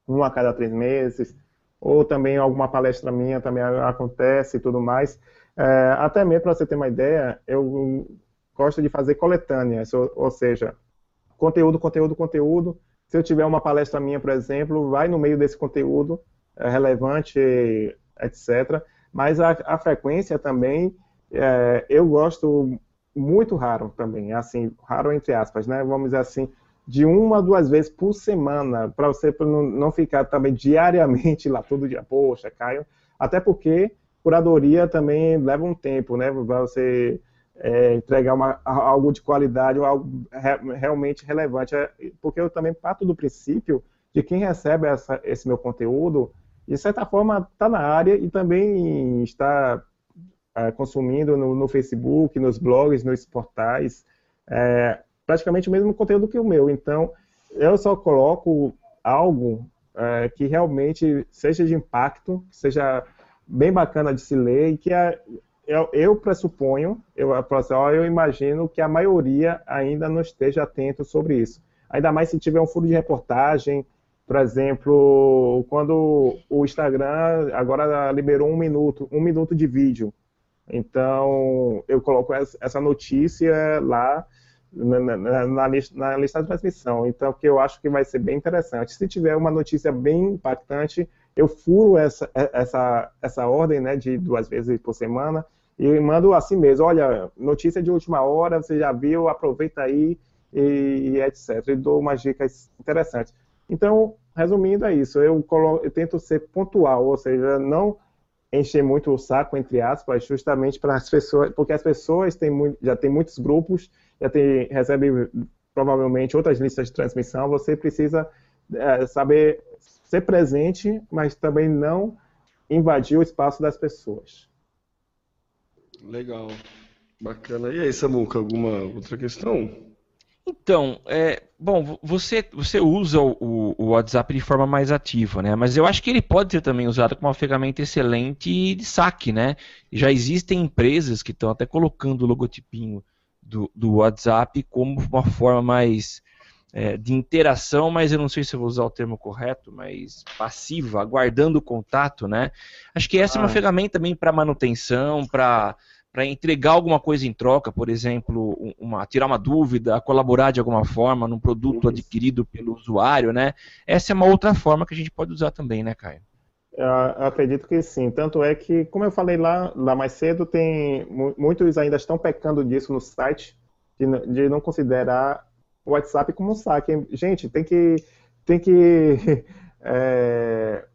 um a cada três meses, ou também alguma palestra minha também acontece e tudo mais. É, até mesmo para você ter uma ideia, eu gosto de fazer coletâneas, ou, ou, seja, conteúdo, conteúdo, conteúdo. Se eu tiver uma palestra minha, por exemplo, vai no meio desse conteúdo é, relevante, etc. Mas a, a frequência também, é, eu gosto muito raro também, assim, raro entre aspas, né? Vamos dizer assim, de uma a duas vezes por semana, para você não ficar também diariamente lá todo dia, poxa, Caio. Até porque curadoria também leva um tempo, né? Para você é, entregar uma, algo de qualidade ou algo re, realmente relevante. É, porque eu também parto do princípio de quem recebe essa, esse meu conteúdo, de certa forma, está na área e também está é, consumindo no, no, Facebook, nos blogs, nos portais, é, praticamente o mesmo conteúdo que o meu. Então, eu só coloco algo é, que realmente seja de impacto, seja bem bacana de se ler e que a, eu, eu, pressuponho, eu, eu imagino que a maioria ainda não esteja atento sobre isso. Ainda mais se tiver um furo de reportagem, por exemplo, quando o Instagram agora liberou um minuto, um minuto de vídeo. Então, eu coloco essa notícia lá na, na, na, lista, na, lista, de transmissão. Então, que eu acho que vai ser bem interessante. Se tiver uma notícia bem impactante, eu furo essa, essa, essa ordem né, de duas vezes por semana e mando assim mesmo. Olha, notícia de última hora, você já viu, aproveita aí e, e etc. E dou umas dicas interessantes. Então, resumindo, é isso. Eu, colo, eu tento ser pontual, ou seja, não encher muito o saco, entre aspas, justamente para as pessoas, porque as pessoas têm muito, já têm muitos grupos, já tem, recebem provavelmente outras listas de transmissão, você precisa é, saber ser presente, mas também não invadir o espaço das pessoas. Legal. Bacana. E aí, Samuca, alguma outra questão? Então, é, bom, você, você usa o, o, WhatsApp de forma mais ativa, né? Mas eu acho que ele pode ser também usado como uma ferramenta excelente de saque, né? Já existem empresas que estão até colocando o logotipinho do, do WhatsApp como uma forma mais é, de interação, mas eu não sei se eu vou usar o termo correto, mas passiva, aguardando o contato, né? Acho que essa ah. é uma ah. ferramenta também para manutenção, para para entregar alguma coisa em troca, por exemplo, uma, tirar uma dúvida, colaborar de alguma forma num produto adquirido pelo usuário, né? Essa é uma outra forma que a gente pode usar também, né, Caio? Eu acredito que sim. Tanto é que, como eu falei lá, lá mais cedo, tem muitos ainda estão pecando disso no site, de, de não considerar o WhatsApp como um saque. Gente, tem que, tem que é,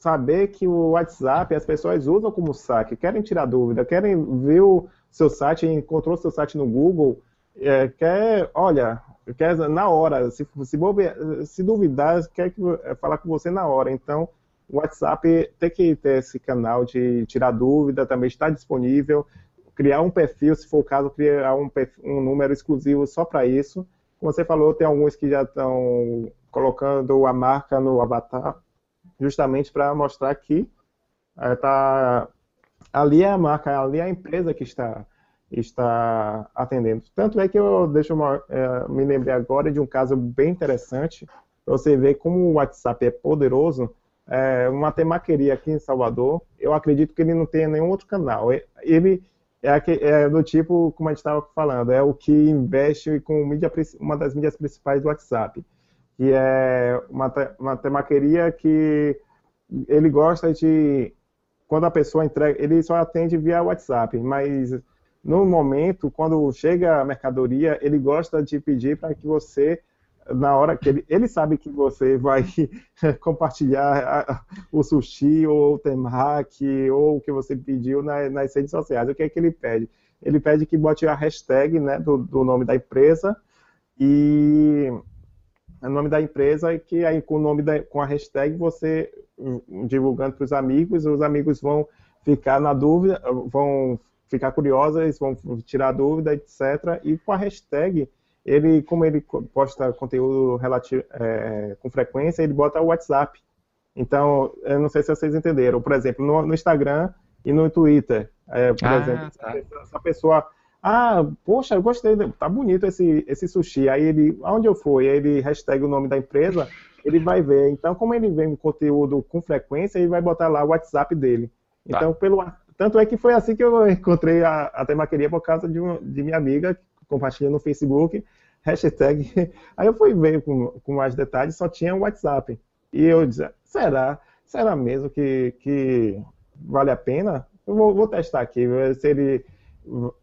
saber que o WhatsApp as pessoas usam como saque, querem tirar dúvida, querem ver o seu site, encontrou seu site no Google, é, quer, olha, quer na hora, se, se, se duvidar, quer é, falar com você na hora. Então, o WhatsApp tem que ter esse canal de tirar dúvida, também está disponível, criar um perfil, se for o caso, criar um, perfil, um número exclusivo só para isso. Como você falou, tem alguns que já estão colocando a marca no avatar, justamente para mostrar que é, tá, ali é a marca, ali é a empresa que está está atendendo. Tanto é que eu deixo uma, é, me lembrei agora de um caso bem interessante. Você vê como o WhatsApp é poderoso. É, uma temaqueria aqui em Salvador, eu acredito que ele não tenha nenhum outro canal. Ele é, é do tipo, como a gente estava falando, é o que investe com mídia, uma das mídias principais do WhatsApp, que é uma, uma temaqueria que ele gosta de quando a pessoa entrega, ele só atende via WhatsApp, mas no momento, quando chega a mercadoria, ele gosta de pedir para que você, na hora que ele, ele sabe que você vai compartilhar o sushi ou o temaki ou o que você pediu nas redes sociais. O que é que ele pede? Ele pede que bote a hashtag né, do, do nome da empresa e o nome da empresa e que aí com o nome da, com a hashtag você divulgando para os amigos, os amigos vão ficar na dúvida, vão ficar curiosas, vão tirar dúvida, etc. E com a hashtag, ele, como ele posta conteúdo relativo, é, com frequência, ele bota o WhatsApp. Então, eu não sei se vocês entenderam. Por exemplo, no, no Instagram e no Twitter, é, por ah, exemplo, tá. essa pessoa ah, poxa, eu gostei, tá bonito esse, esse sushi. Aí ele, aonde eu fui? Aí ele hashtag o nome da empresa, ele vai ver. Então, como ele vê um conteúdo com frequência, ele vai botar lá o WhatsApp dele. Tá. Então, pelo, tanto é que foi assim que eu encontrei a, a temaqueria por causa de, de minha amiga, que compartilha no Facebook, hashtag. Aí eu fui ver com, com mais detalhes, só tinha o WhatsApp. E eu disse, será? Será mesmo que, que vale a pena? Eu vou, vou testar aqui, se ele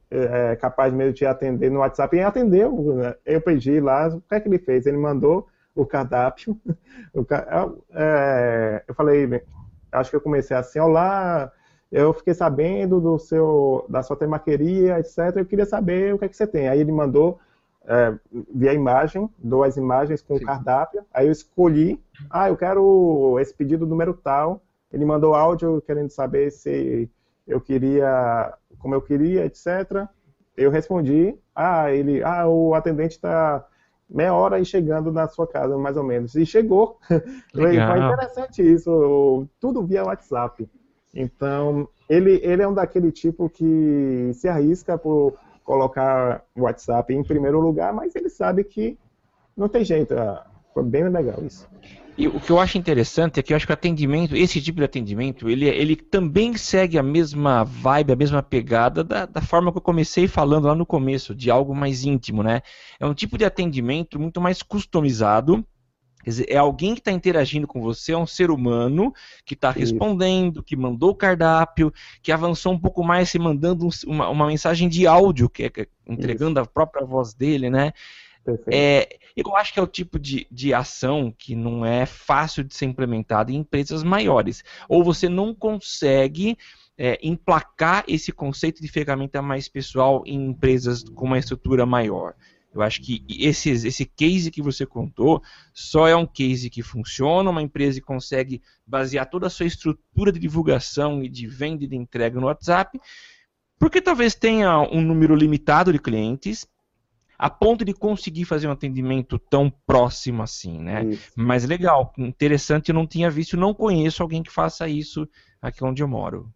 é, é capaz mesmo de atender no WhatsApp. E atendeu. Né? Eu pedi lá, o que é que ele fez? Ele mandou o cardápio. O, é, eu falei, acho que eu comecei assim, olá, eu fiquei sabendo do seu, da sua temaqueria, etc. Eu queria saber o que é que você tem. Aí ele mandou é, via imagem, duas imagens com o cardápio. Aí eu escolhi, ah, eu quero esse pedido número tal. Ele mandou áudio querendo saber se eu queria, como eu queria, etc. Eu respondi, ah, ele, ah, o atendente está meia hora aí chegando na sua casa, mais ou menos. E chegou. Legal. Foi interessante isso, tudo via WhatsApp. Então, ele, ele é um daquele tipo que se arrisca por colocar o WhatsApp em primeiro lugar, mas ele sabe que não tem jeito. Ah, foi bem legal isso. E o que eu acho interessante é que eu acho que o atendimento, esse tipo de atendimento, ele, ele também segue a mesma vibe, a mesma pegada da, da forma que eu comecei falando lá no começo, de algo mais íntimo, né? É um tipo de atendimento muito mais customizado, Quer dizer, é alguém que está interagindo com você, é um ser humano que está respondendo, que mandou o cardápio, que avançou um pouco mais se mandando um, uma, uma, mensagem de áudio, que é, que é entregando Isso. a própria voz dele, né? É, eu acho que é o tipo de, de ação que não é fácil de ser implementada em empresas maiores. Ou você não consegue é, emplacar esse conceito de ferramenta mais pessoal em empresas com uma estrutura maior. Eu acho que esse, esse case que você contou só é um case que funciona, uma empresa que consegue basear toda a sua estrutura de divulgação e de venda e de entrega no WhatsApp, porque talvez tenha um número limitado de clientes, a ponto de conseguir fazer um atendimento tão próximo assim, né? Isso. Mas legal, interessante, eu não tinha visto, não conheço alguém que faça isso aqui onde eu moro.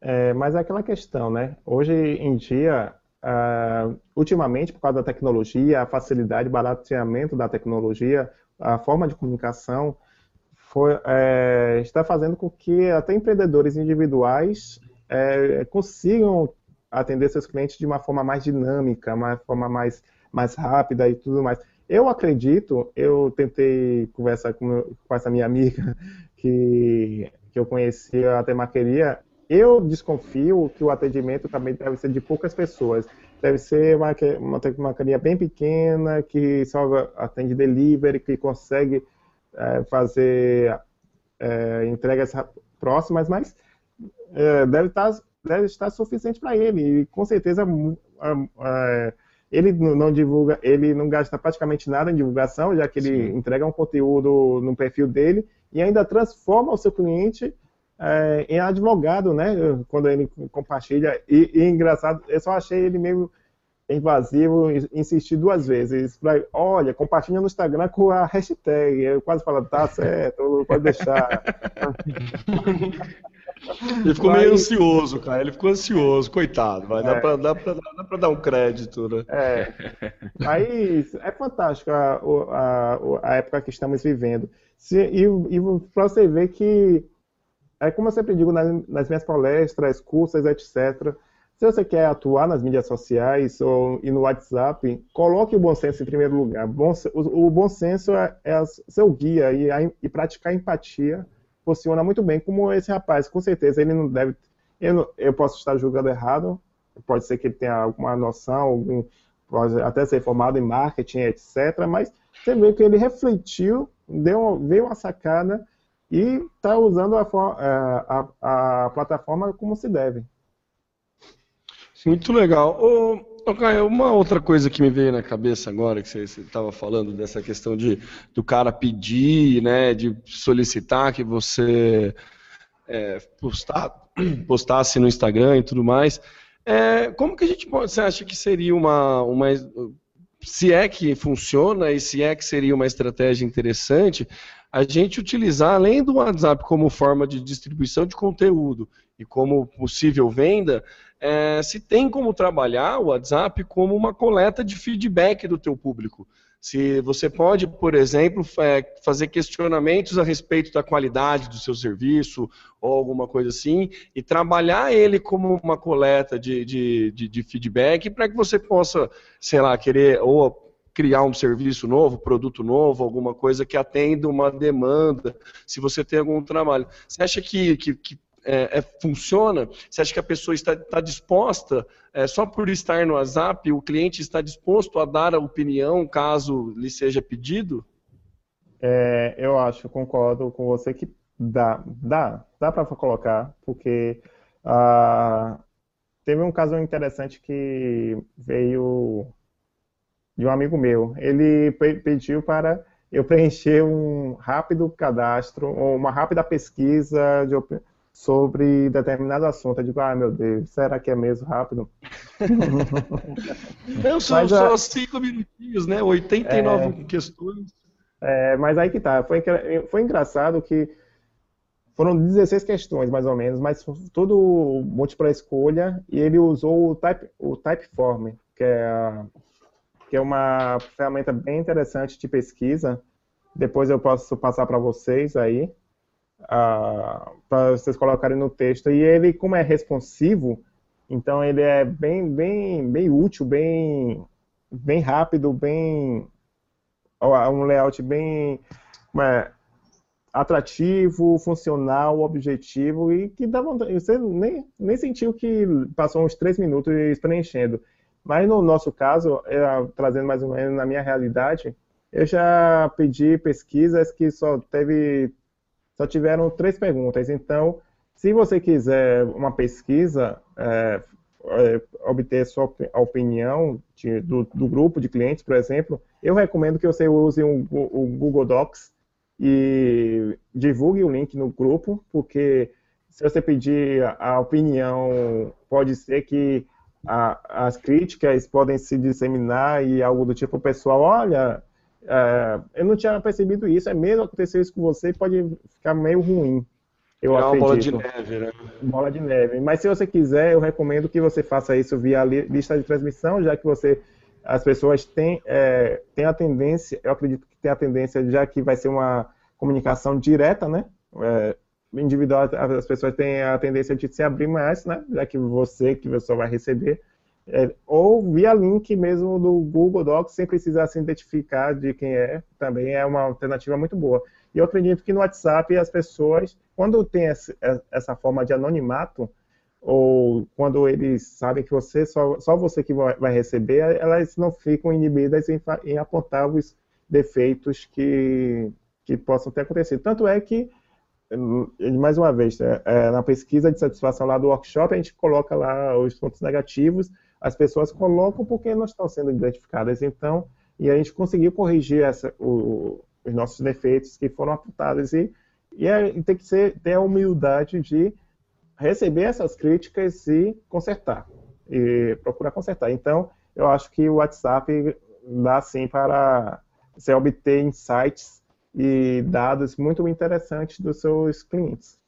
É, mas é aquela questão, né? Hoje em dia, Uh, ultimamente, por causa da tecnologia, a facilidade, barateamento da tecnologia, a forma de comunicação foi, é, está fazendo com que até empreendedores individuais é, consigam atender seus clientes de uma forma mais dinâmica, uma forma mais, mais rápida e tudo mais. Eu acredito, eu tentei conversar com, com essa minha amiga que, que eu conheci a temaqueria, eu desconfio que o atendimento também deve ser de poucas pessoas. Deve ser uma, uma, carinha bem pequena, que só atende delivery, que consegue é, fazer é, entregas próximas, mas é, deve, estar, deve estar suficiente para ele. E com certeza é, ele não divulga, ele não gasta praticamente nada em divulgação, já que ele Sim. entrega um conteúdo no perfil dele e ainda transforma o seu cliente é, em advogado, né? Quando ele compartilha. E, e, engraçado, eu só achei ele meio invasivo, insistir duas vezes. Pra, olha, compartilha no Instagram com a hashtag. Eu quase falo, tá certo, pode deixar. Ele ficou meio ansioso, cara. Ele ficou ansioso, coitado. Vai, dá, é. pra, dá, pra, dá pra dar um crédito, né? É. Mas é fantástico a, a, a época que estamos vivendo. Se, e e para você ver que, é como eu sempre digo nas, nas minhas palestras, cursos, etc., se você quer atuar nas mídias sociais ou, e no WhatsApp, coloque o bom senso em primeiro lugar. Bom, o, o, bom senso é, é seu guia e, a, e praticar empatia funciona muito bem, como esse rapaz, com certeza ele não deve. Eu, não, eu posso estar julgando errado, pode ser que ele tenha alguma noção, algum, pode até ser formado em marketing, etc. Mas você vê que ele refletiu, deu, veio uma sacada e está usando a, a, a, a, plataforma como se deve. Muito legal. Uma outra coisa que me veio na cabeça agora, que você estava falando dessa questão de do cara pedir, né, de solicitar que você é, postar, postasse no Instagram e tudo mais. É, como que a gente pode, você acha que seria uma, uma se é que funciona e se é que seria uma estratégia interessante, a gente utilizar, além do WhatsApp como forma de distribuição de conteúdo e como possível venda, é, se tem como trabalhar o WhatsApp como uma coleta de feedback do teu público. Se você pode, por exemplo, fazer questionamentos a respeito da qualidade do seu serviço ou alguma coisa assim, e trabalhar ele como uma coleta de, de, de, de feedback para que você possa, sei lá, querer ou criar um serviço novo, produto novo, alguma coisa que atenda uma demanda, se você tem algum trabalho. Você acha que, que, que é, é, funciona? Você acha que a pessoa está, está disposta, é, só por estar no WhatsApp, o cliente está disposto a dar a opinião caso lhe seja pedido? É, eu acho, concordo com você que dá, dá, dá para colocar, porque uh, teve um caso interessante que veio de um amigo meu. Ele pediu para eu preencher um rápido cadastro, uma rápida pesquisa de opinião sobre determinado assunto. Eu digo, ah, meu Deus, será que é mesmo rápido? Não, são mas, só cinco minutinhos, né? 89 é, questões. É, mas aí que tá. Foi, foi engraçado que foram 16 questões, mais ou menos, mas tudo múltipla escolha, e ele usou o, type, o Typeform, que é, que é uma ferramenta bem interessante de pesquisa. Depois eu posso passar para vocês aí para vocês colocarem no texto. E ele, como é responsivo, então ele é bem, bem, bem útil, bem, bem rápido, bem um layout bem é, atrativo, funcional, objetivo e que dá vontade. Você nem, nem sentiu que passou uns três minutos preenchendo. Mas no nosso caso, eu, trazendo mais ou menos na minha realidade, eu já pedi pesquisas que só teve só tiveram três perguntas. Então, se você quiser uma pesquisa, é, é, obter sua opinião de, do, do, grupo de clientes, por exemplo, eu recomendo que você use um, o Google Docs e divulgue o link no grupo, porque se você pedir a opinião, pode ser que a, as críticas podem se disseminar e algo do tipo, pessoal, olha, é, eu não tinha percebido isso, é mesmo acontecer isso com você, pode ficar meio ruim. Eu é uma bola de neve, né? Bola de neve. Mas se você quiser, eu recomendo que você faça isso via lista de transmissão, já que você as pessoas têm, é, têm a tendência, eu acredito que tem a tendência, já que vai ser uma comunicação direta, né? É, individual, as pessoas têm a tendência de se abrir mais, né? Já que você, que você vai receber, é, ou via link mesmo do Google Docs, sem precisar se identificar de quem é, também é uma alternativa muito boa. E eu acredito que no WhatsApp as pessoas, quando tem essa forma de anonimato, ou quando eles sabem que você só, só você que vai receber, elas não ficam inibidas em, em apontar os defeitos que, que possam ter acontecido. Tanto é que, hum, mais uma vez, é, é, na pesquisa de satisfação lá do workshop, a gente coloca lá os pontos negativos as pessoas colocam porque não estão sendo identificadas. Então, e a gente conseguiu corrigir essa, o, os nossos defeitos que foram apontados. E, e, é, tem que ser, ter a humildade de receber essas críticas e consertar. E procurar consertar. Então, eu acho que o WhatsApp dá sim para você obter insights e dados muito interessantes dos seus clientes.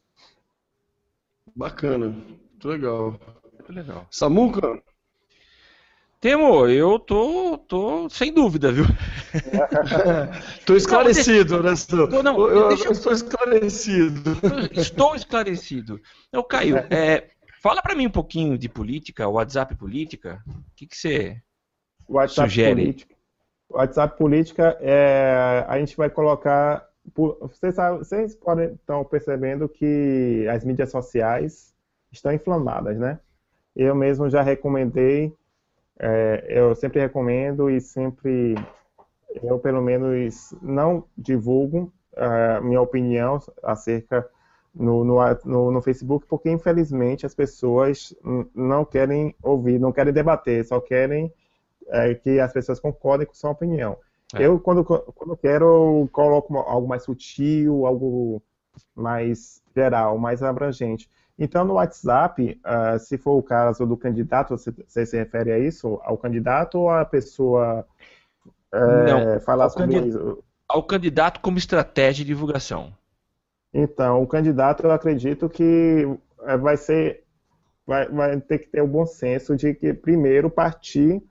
Bacana. Muito legal. Muito legal. Samuca? Temo, eu tô, tô sem dúvida, viu? Tô esclarecido, né? Não, não, eu, eu, deixa eu- estou esclarecido. Estou esclarecido. Eu, Caio, é, fala pra mim um pouquinho de política, WhatsApp política. O que, que você. WhatsApp Sugere. política. WhatsApp política é a gente vai colocar. Vocês, sabem- vocês podem estão percebendo que as mídias sociais estão inflamadas, né? Eu mesmo já recomendei, é, eu sempre recomendo e sempre eu pelo menos não divulgo a minha opinião acerca no, no, no, Facebook, porque infelizmente as pessoas não querem ouvir, não querem debater, só querem é, que as pessoas concordem com sua opinião. É. Eu, quando, quando quero, coloco algo mais sutil, algo mais geral, mais abrangente. Então, no WhatsApp, ah, se for o caso do candidato, você, você se refere a isso? Ao candidato ou à pessoa é, Não, falar ao sobre candid- isso? Ao candidato como estratégia de divulgação. Então, o candidato, eu acredito que eh, vai ser, vai, vai ter que ter o bom senso de que primeiro partir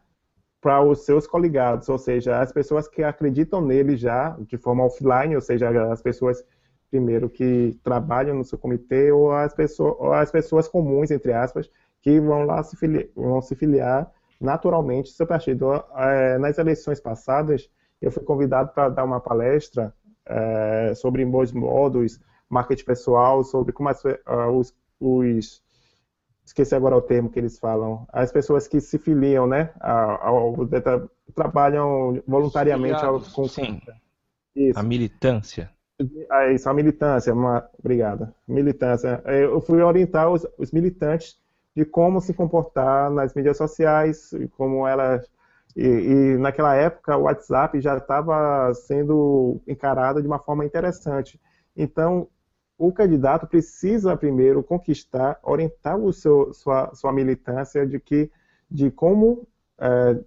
para os seus coligados, ou seja, as pessoas que acreditam nele já de forma offline, ou seja, as pessoas primeiro que trabalham no seu comitê ou as pessoas, ou as pessoas comuns, entre aspas, que vão lá se filiar, vão se filiar naturalmente seu partido. Eh, nas eleições passadas, eu fui convidado para dar uma palestra eh, sobre bons modos, marketing pessoal, sobre como as, ah, os, os- esqueci agora o termo que eles falam, as pessoas que se filiam, né, ao, ao- tra- trabalham voluntariamente ao, com Sim, isso. a militância. Ah, isso, a militância, uma, obrigada. Militância. Eh, Eu fui orientar os, os militantes de como se comportar nas mídias sociais, como elas. E, e naquela época o WhatsApp já estava sendo encarado de uma forma interessante. Então, o candidato precisa primeiro conquistar, orientar o seu, sua, sua militância de que de como eh,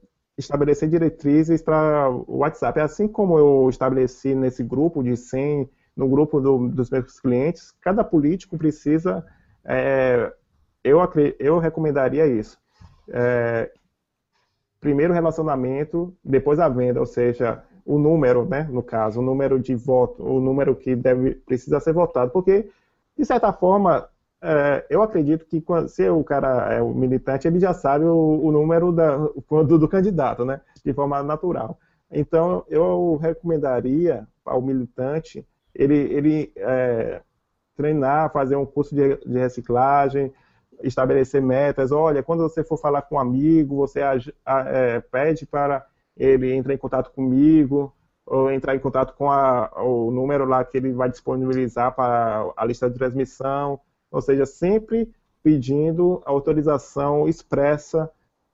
estabelecer diretrizes para o WhatsApp. Assim como eu estabeleci nesse grupo de 100, no grupo do- dos meus clientes, cada político precisa, é, eu, eu recomendaria isso. É, primeiro relacionamento, depois a venda, ou seja, o número, né, no caso, o número de voto, o número que deve, precisa ser votado, porque, de certa forma, é, eu acredito que quando, se o cara é o militante, ele já sabe o, o número da, do, do candidato, né? De forma natural. Então, eu recomendaria ao militante ele, ele é, treinar, fazer um curso de, de reciclagem, estabelecer metas. Olha, quando você for falar com um amigo, você é, pede para ele entrar em contato comigo, ou entrar em contato com a- o número lá que ele vai disponibilizar para a lista de transmissão ou seja, sempre pedindo autorização expressa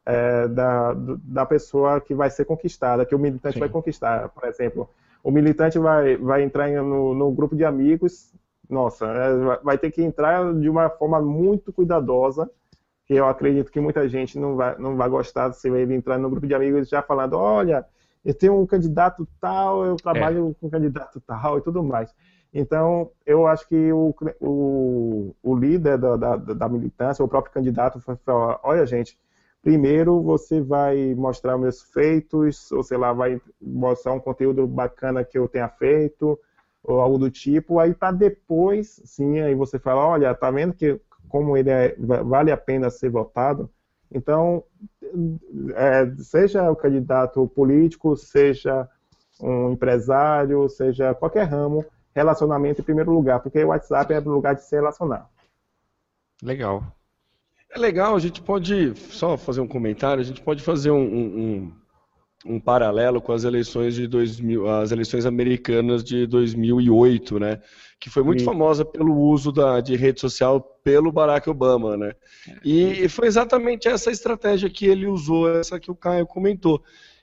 é, da, da pessoa que vai ser conquistada, que o militante Sim. vai conquistar. Por exemplo, o militante vai, vai entrar no, no grupo de amigos, nossa, é, vai- ter que entrar de uma forma muito cuidadosa, que eu acredito que muita gente não vai, não vai gostar se ele entrar no grupo de amigos já falando, olha, eu tenho um candidato tal, eu trabalho com um candidato tal e tudo mais. Então, eu acho que o, o, o líder da, da, da militância, o próprio candidato, vai falar: olha, gente, primeiro você vai mostrar meus feitos, ou sei lá, vai mostrar um conteúdo bacana que eu tenha feito, ou algo do tipo, aí para depois, sim, aí você fala: olha, tá vendo que como ele é, va- vale a pena ser votado? Então, é, seja o candidato político, seja um empresário, seja qualquer ramo, relacionamento em primeiro lugar, porque o WhatsApp é o lugar de se relacionar. Legal. É legal, a gente pode, só fazer um comentário, a gente pode fazer um, um, um- um paralelo com as eleições de 2000, as eleições americanas de 2008, né? Que foi muito Sim. famosa pelo uso da, de rede social pelo Barack Obama, né? E foi exatamente essa estratégia que ele usou, essa que o Caio comentou,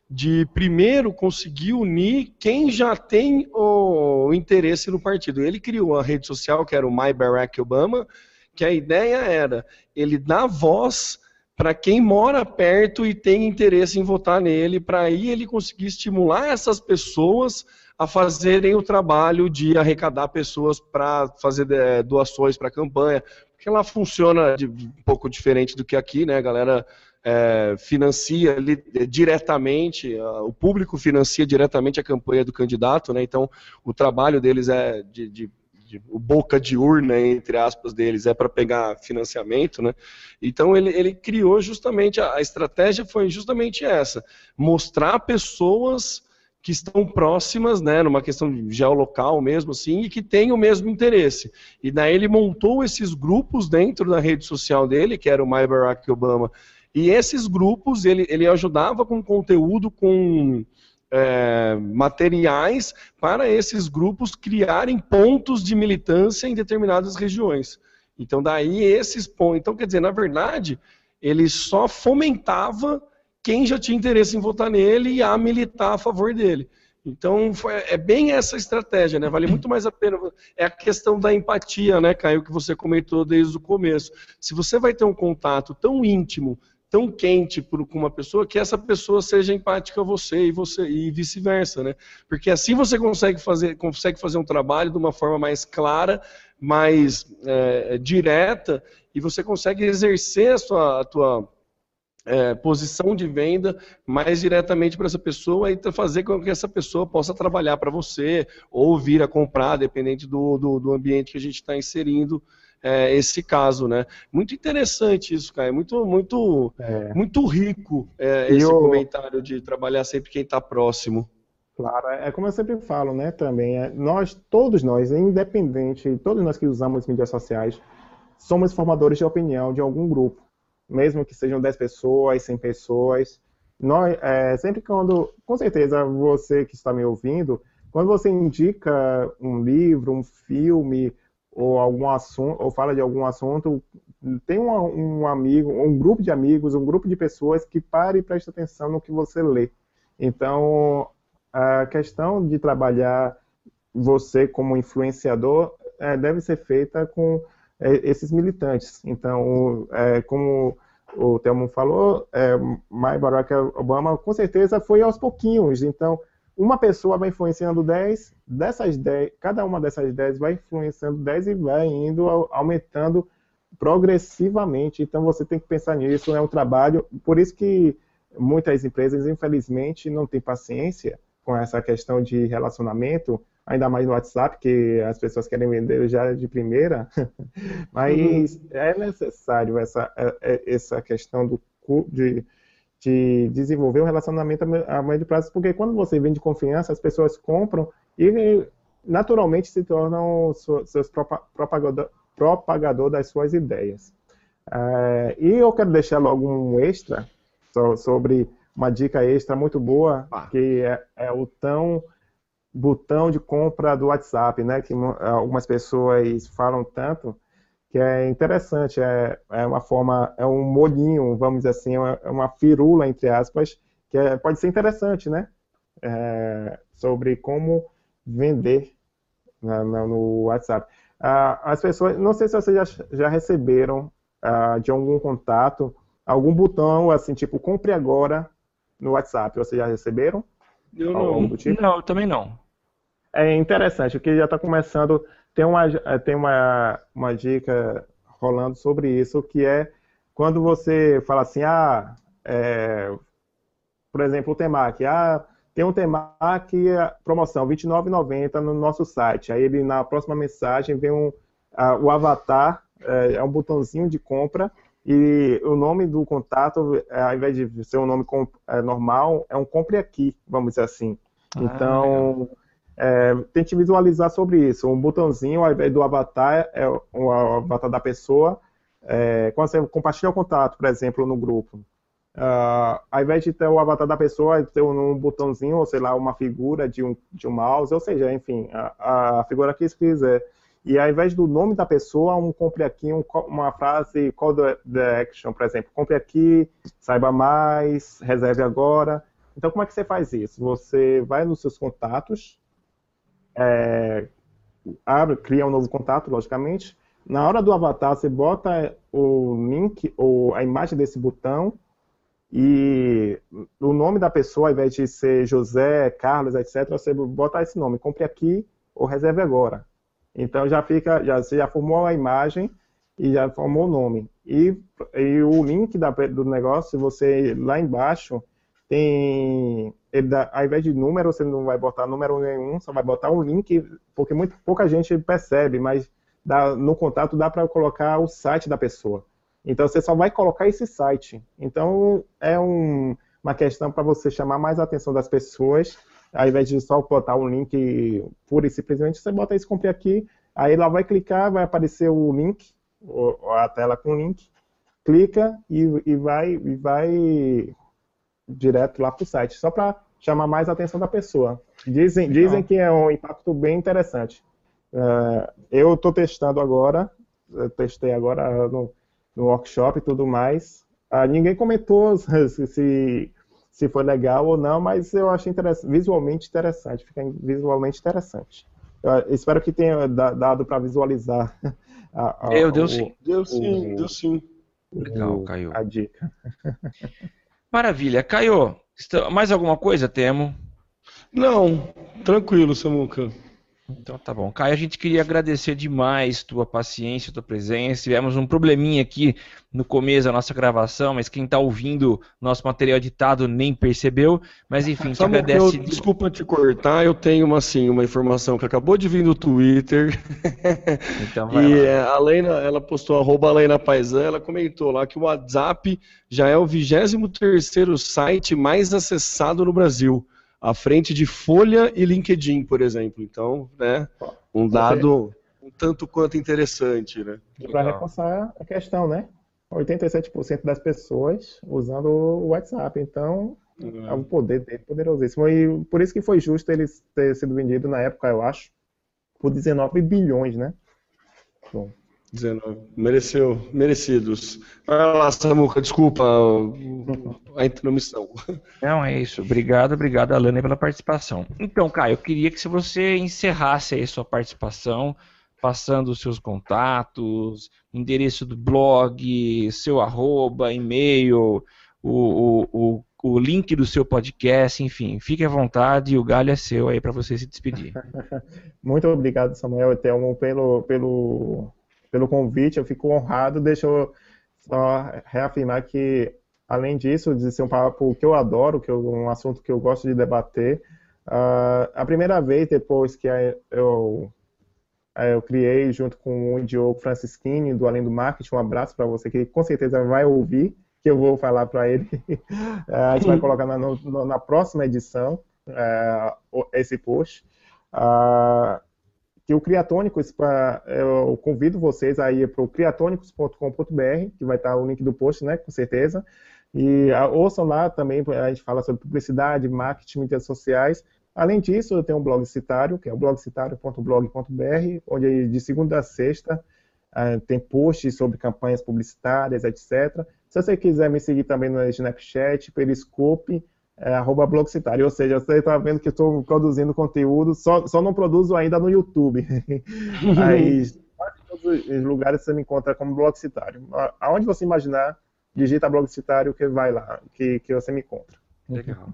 de primeiro conseguir unir quem já tem o interesse no partido. Ele criou a rede social que era o My Barack Obama, que a ideia era ele dar voz para quem mora perto e tem interesse em votar nele, para aí ele conseguir estimular essas pessoas a fazerem o trabalho de arrecadar pessoas para fazer é, doações para a campanha, porque ela funciona de, um pouco diferente do que aqui, né, a galera é, financia li, diretamente, o público financia diretamente a campanha do candidato, né, então o trabalho deles é de de, o boca de urna, entre aspas, deles, é para pegar financiamento, né? Então ele, ele criou justamente, a, a estratégia foi justamente essa, mostrar pessoas que estão próximas, né, numa questão geolocal mesmo assim, e que têm o mesmo interesse. E daí ele montou esses grupos dentro da rede social dele, que era o My Barack Obama, e esses grupos ele, ele ajudava com conteúdo, com é, materiais para esses grupos criarem pontos de militância em determinadas regiões. Então, daí esses pontos. Então, quer dizer, na verdade, ele só fomentava quem já tinha interesse em votar nele e a militar a favor dele. Então, foi, é bem essa estratégia, né? Vale muito mais a pena. É a questão da empatia, né, Caio, que você comentou desde o começo. Se você vai ter um contato tão íntimo, tão quente por, com uma pessoa que essa pessoa seja empática a você e você e vice-versa, né? Porque assim você consegue fazer, consegue fazer um trabalho de uma forma mais clara, mais é, direta e você consegue exercer a sua a tua é, posição de venda mais diretamente para essa pessoa e fazer com que essa pessoa possa trabalhar para você ou vir a comprar, dependente do, do, do ambiente que a gente está inserindo é, esse caso, né? Muito interessante isso, cara. É muito, muito, é. muito rico é, esse eu... comentário de trabalhar sempre quem está próximo. Claro, é como eu sempre falo, né? Também é, nós, todos nós, independente, todos nós que usamos mídias sociais, somos formadores de opinião de algum grupo, mesmo que sejam 10 pessoas, 100 pessoas. Nós, é, sempre quando, com certeza, você que está me ouvindo, quando você indica um livro, um filme, ou algum assunto, ou fala de algum assunto, tem um, um, amigo, um grupo de amigos, um grupo de pessoas que pare e preste atenção no que você lê. Então, a questão de trabalhar você como influenciador é, deve ser feita com é, esses militantes. Então, é, como o Telmo falou, é, Barack Obama com certeza foi aos pouquinhos. Então, uma pessoa vai influenciando 10, dessas 10, cada uma dessas 10 vai influenciando 10 e vai indo aumentando progressivamente. Então você tem que pensar nisso, é um trabalho, por isso que muitas empresas, infelizmente, não têm paciência com essa questão de relacionamento, ainda mais no WhatsApp, que as pessoas querem vender já de primeira, mas uhum. é necessário essa, é, é, essa questão do, de de desenvolver um relacionamento a médio prazo, porque quando você vende confiança, as pessoas compram e naturalmente se tornam seus propagador, propagador das suas ideias. É, e eu quero deixar logo um extra sobre uma dica extra muito boa, ah. que é, é, o tão botão de compra do WhatsApp, né? Que algumas pessoas falam tanto que é interessante, é, é uma forma, é um molhinho, vamos dizer assim, é uma, é uma firula, entre aspas, que é, pode ser interessante, né? É, sobre como vender na, na, no WhatsApp. Ah, as pessoas, não sei se vocês já, já receberam ah, de algum contato algum botão assim, tipo, compre agora no WhatsApp. Vocês já receberam? Eu não, tipo? não, também não. É interessante, porque já está começando tem uma, eh, tem uma, uma dica rolando sobre isso, que é quando você fala assim, ah, é, por exemplo, o Temac, ah, tem um Temac promoção, R$ 29,90 no nosso site. Aí ele, na próxima mensagem, vem um, a, o avatar, é, é, um botãozinho de compra, e o nome do contato, ao invés de ser um nome é, normal, é um compre aqui, vamos dizer assim. Ah, então, é, tente visualizar sobre isso. Um botãozinho, ao invés do avatar, é o avatar da pessoa. É, quando você compartilha o contato, por exemplo, no grupo, uh, ao invés de ter o avatar da pessoa, ter um, um botãozinho, ou sei lá, uma figura de um, de um mouse, ou seja, enfim, a, a figura que você quiser. E ao invés do nome da pessoa, um compre aqui, um, uma frase call the action, por exemplo, compre aqui, saiba mais, reserve agora. Então, como é que você faz isso? Você vai nos seus contatos, é, abre, cria um novo contato, logicamente, na hora do avatar, você bota o link ou a imagem desse botão e o nome da pessoa, ao invés de ser José, Carlos, etc., você bota esse nome, compre aqui ou reserve agora. Então já fica, já, você já formou a imagem e já formou o nome. E, e o link da, do negócio, você lá embaixo tem, ele dá, ao invés de número, você não vai botar número nenhum, só vai botar um link, porque muito, pouca gente percebe, mas dá, no contato dá para colocar o site da pessoa. Então você só vai colocar esse site. Então é um, uma questão para você chamar mais a atenção das pessoas, ao invés de só botar um link pura e simplesmente, você bota isso compre aqui, aí ela vai clicar, vai aparecer o link, a tela com o link, clica e, e vai e vai direto lá para o site, só para chamar mais a atenção da pessoa. Dizem, dizem que é um impacto bem interessante. Uh, eu estou testando agora, testei agora no, no, workshop e tudo mais. Uh, ninguém comentou se, se foi legal ou não, mas eu achei interessante, visualmente interessante, fica visualmente interessante. Eu espero que tenha dado para visualizar. A, a, eu, deu sim. Deu sim, o, deu sim. Legal, Caio. A dica. Maravilha. Caio, mais alguma coisa, Temo? Não, tranquilo, Samuca. Então tá bom. Caio, a gente queria agradecer demais tua paciência, tua presença. Tivemos um probleminha aqui no começo da nossa gravação, mas quem está ouvindo nosso material editado nem percebeu. Mas enfim, te Sabe agradece. Eu, desculpa te cortar, eu tenho uma, assim, uma informação que acabou de vir no Twitter. Então vai e lá. a Lena, ela postou arroba Lena Paisan, ela comentou lá que o WhatsApp já é o 23 site mais acessado no Brasil à frente de Folha e LinkedIn, por exemplo. Então, né, um dado um tanto quanto interessante, né? Para reforçar a questão, né? 87% das pessoas usando o WhatsApp. Então, é um poder dele poderosíssimo. E por isso que foi justo ele ter sido vendido na época, eu acho, por 19 bilhões, né? Bom. 19. Mereceu, merecidos. Vai lá, Samuca, desculpa a intromissão. Não, é isso. Obrigado, obrigado, Alana, pela participação. Então, Caio, eu queria que você encerrasse aí sua participação, passando os seus contatos, endereço do blog, seu arroba, e-mail, o, o, o, o link do seu podcast, enfim, fique à vontade, o galho é seu aí para você se despedir. Muito obrigado, Samuel e Thelmo, pelo, pelo pelo convite, eu fico honrado. Deixa eu só reafirmar que, além disso, de ser um papo que eu adoro, que é um assunto que eu gosto de debater, uh, a primeira vez depois que eu, eu criei, junto com o Diogo Francisquini, do Além do Marketing, um abraço para você, que com certeza vai ouvir, que eu vou falar para ele. a gente vai colocar na, no, na próxima edição uh, esse post. Uh, que o Criatônicos, pra, eu convido vocês a ir para o criatônicos.com.br, que vai estar o link do post, né, com certeza. E ouçam lá também, a gente fala sobre publicidade, marketing, mídias sociais. Além disso, eu tenho um blog citário, que é o blogcitário.blog.br, onde de segunda a sexta uh, tem posts sobre campanhas publicitárias, etc. Se você quiser me seguir também no Snapchat, Periscope, é, arroba blogcitário, ou seja, você está vendo que estou produzindo conteúdo, só, só não produzo ainda no YouTube. Aí, em todos os lugares você me encontra como blogcitário. Aonde você imaginar, digita blogcitário que vai lá, que, que você me encontra. Legal.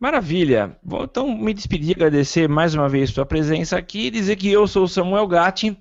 Maravilha. Vou então me despedir, agradecer mais uma vez sua presença aqui e dizer que eu sou o Samuel Gatti,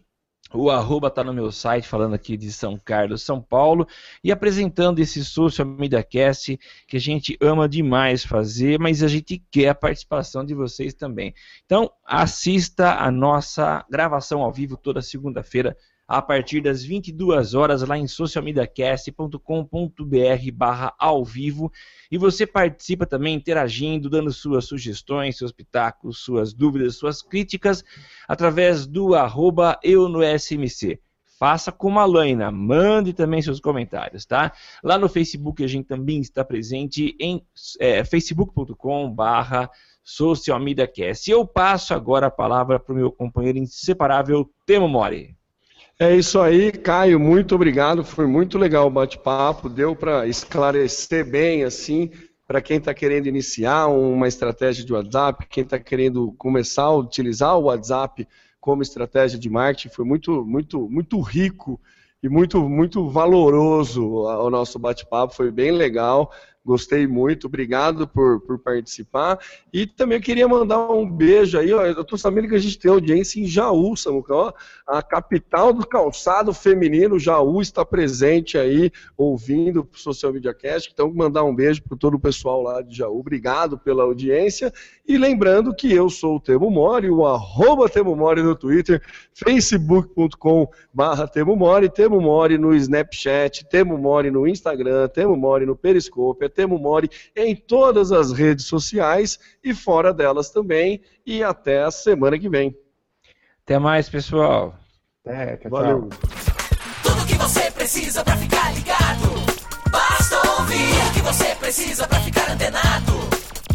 o arroba está no meu site, falando aqui de São Carlos, São Paulo, e apresentando esse Social Media Cast que a gente ama demais fazer, mas a gente quer a participação de vocês também. Então, assista a nossa gravação ao vivo toda segunda-feira a partir das 22 horas lá em socialmediacast.com.br barra ao vivo e você participa também interagindo, dando suas sugestões, seus pitacos, suas dúvidas, suas críticas através do arroba eu no SMC. Faça como a Laina, mande também seus comentários, tá? Lá no Facebook a gente também está presente em é, facebook.com barra. Eu passo agora a palavra para o meu companheiro inseparável, Temo Mori. É isso aí, Caio, muito obrigado. Foi muito legal o bate-papo, deu para esclarecer bem assim para quem está querendo iniciar uma estratégia de WhatsApp, quem está querendo começar a utilizar o WhatsApp como estratégia de marketing. Foi muito, muito, muito rico e muito, muito valoroso o nosso bate-papo, foi bem legal. Gostei muito, obrigado por, por participar. E também queria mandar um beijo aí, ó, eu tô sabendo que a gente tem audiência em Jaú, Samuca, ó, a capital do calçado feminino, Jaú está presente aí, ouvindo o Social Media Cast, então mandar um beijo para todo o pessoal lá de Jaú, obrigado pela audiência, e lembrando que eu sou o Temo Mori, o arroba Temo Mori no Twitter, facebook.com barra Temo Mori, Temo Mori no Snapchat, Temo Mori no Instagram, Temo Mori no Periscope, Temo Mori em todas as redes sociais e fora delas também. E até a semana que vem. Até mais, pessoal. É, tchau, Valeu. Tudo que você precisa pra ficar ligado. Basta ouvir o que você precisa pra ficar antenado.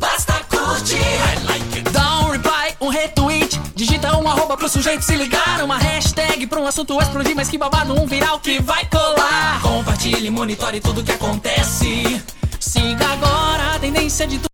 Basta curtir. I like it. Dá um reply, um retweet. Digita um arroba pro sujeito se ligar. Uma hashtag pra um assunto explodir, mas que babado, um viral que vai colar. Compartilhe, monitore tudo que acontece. Siga agora a tendência de tudo.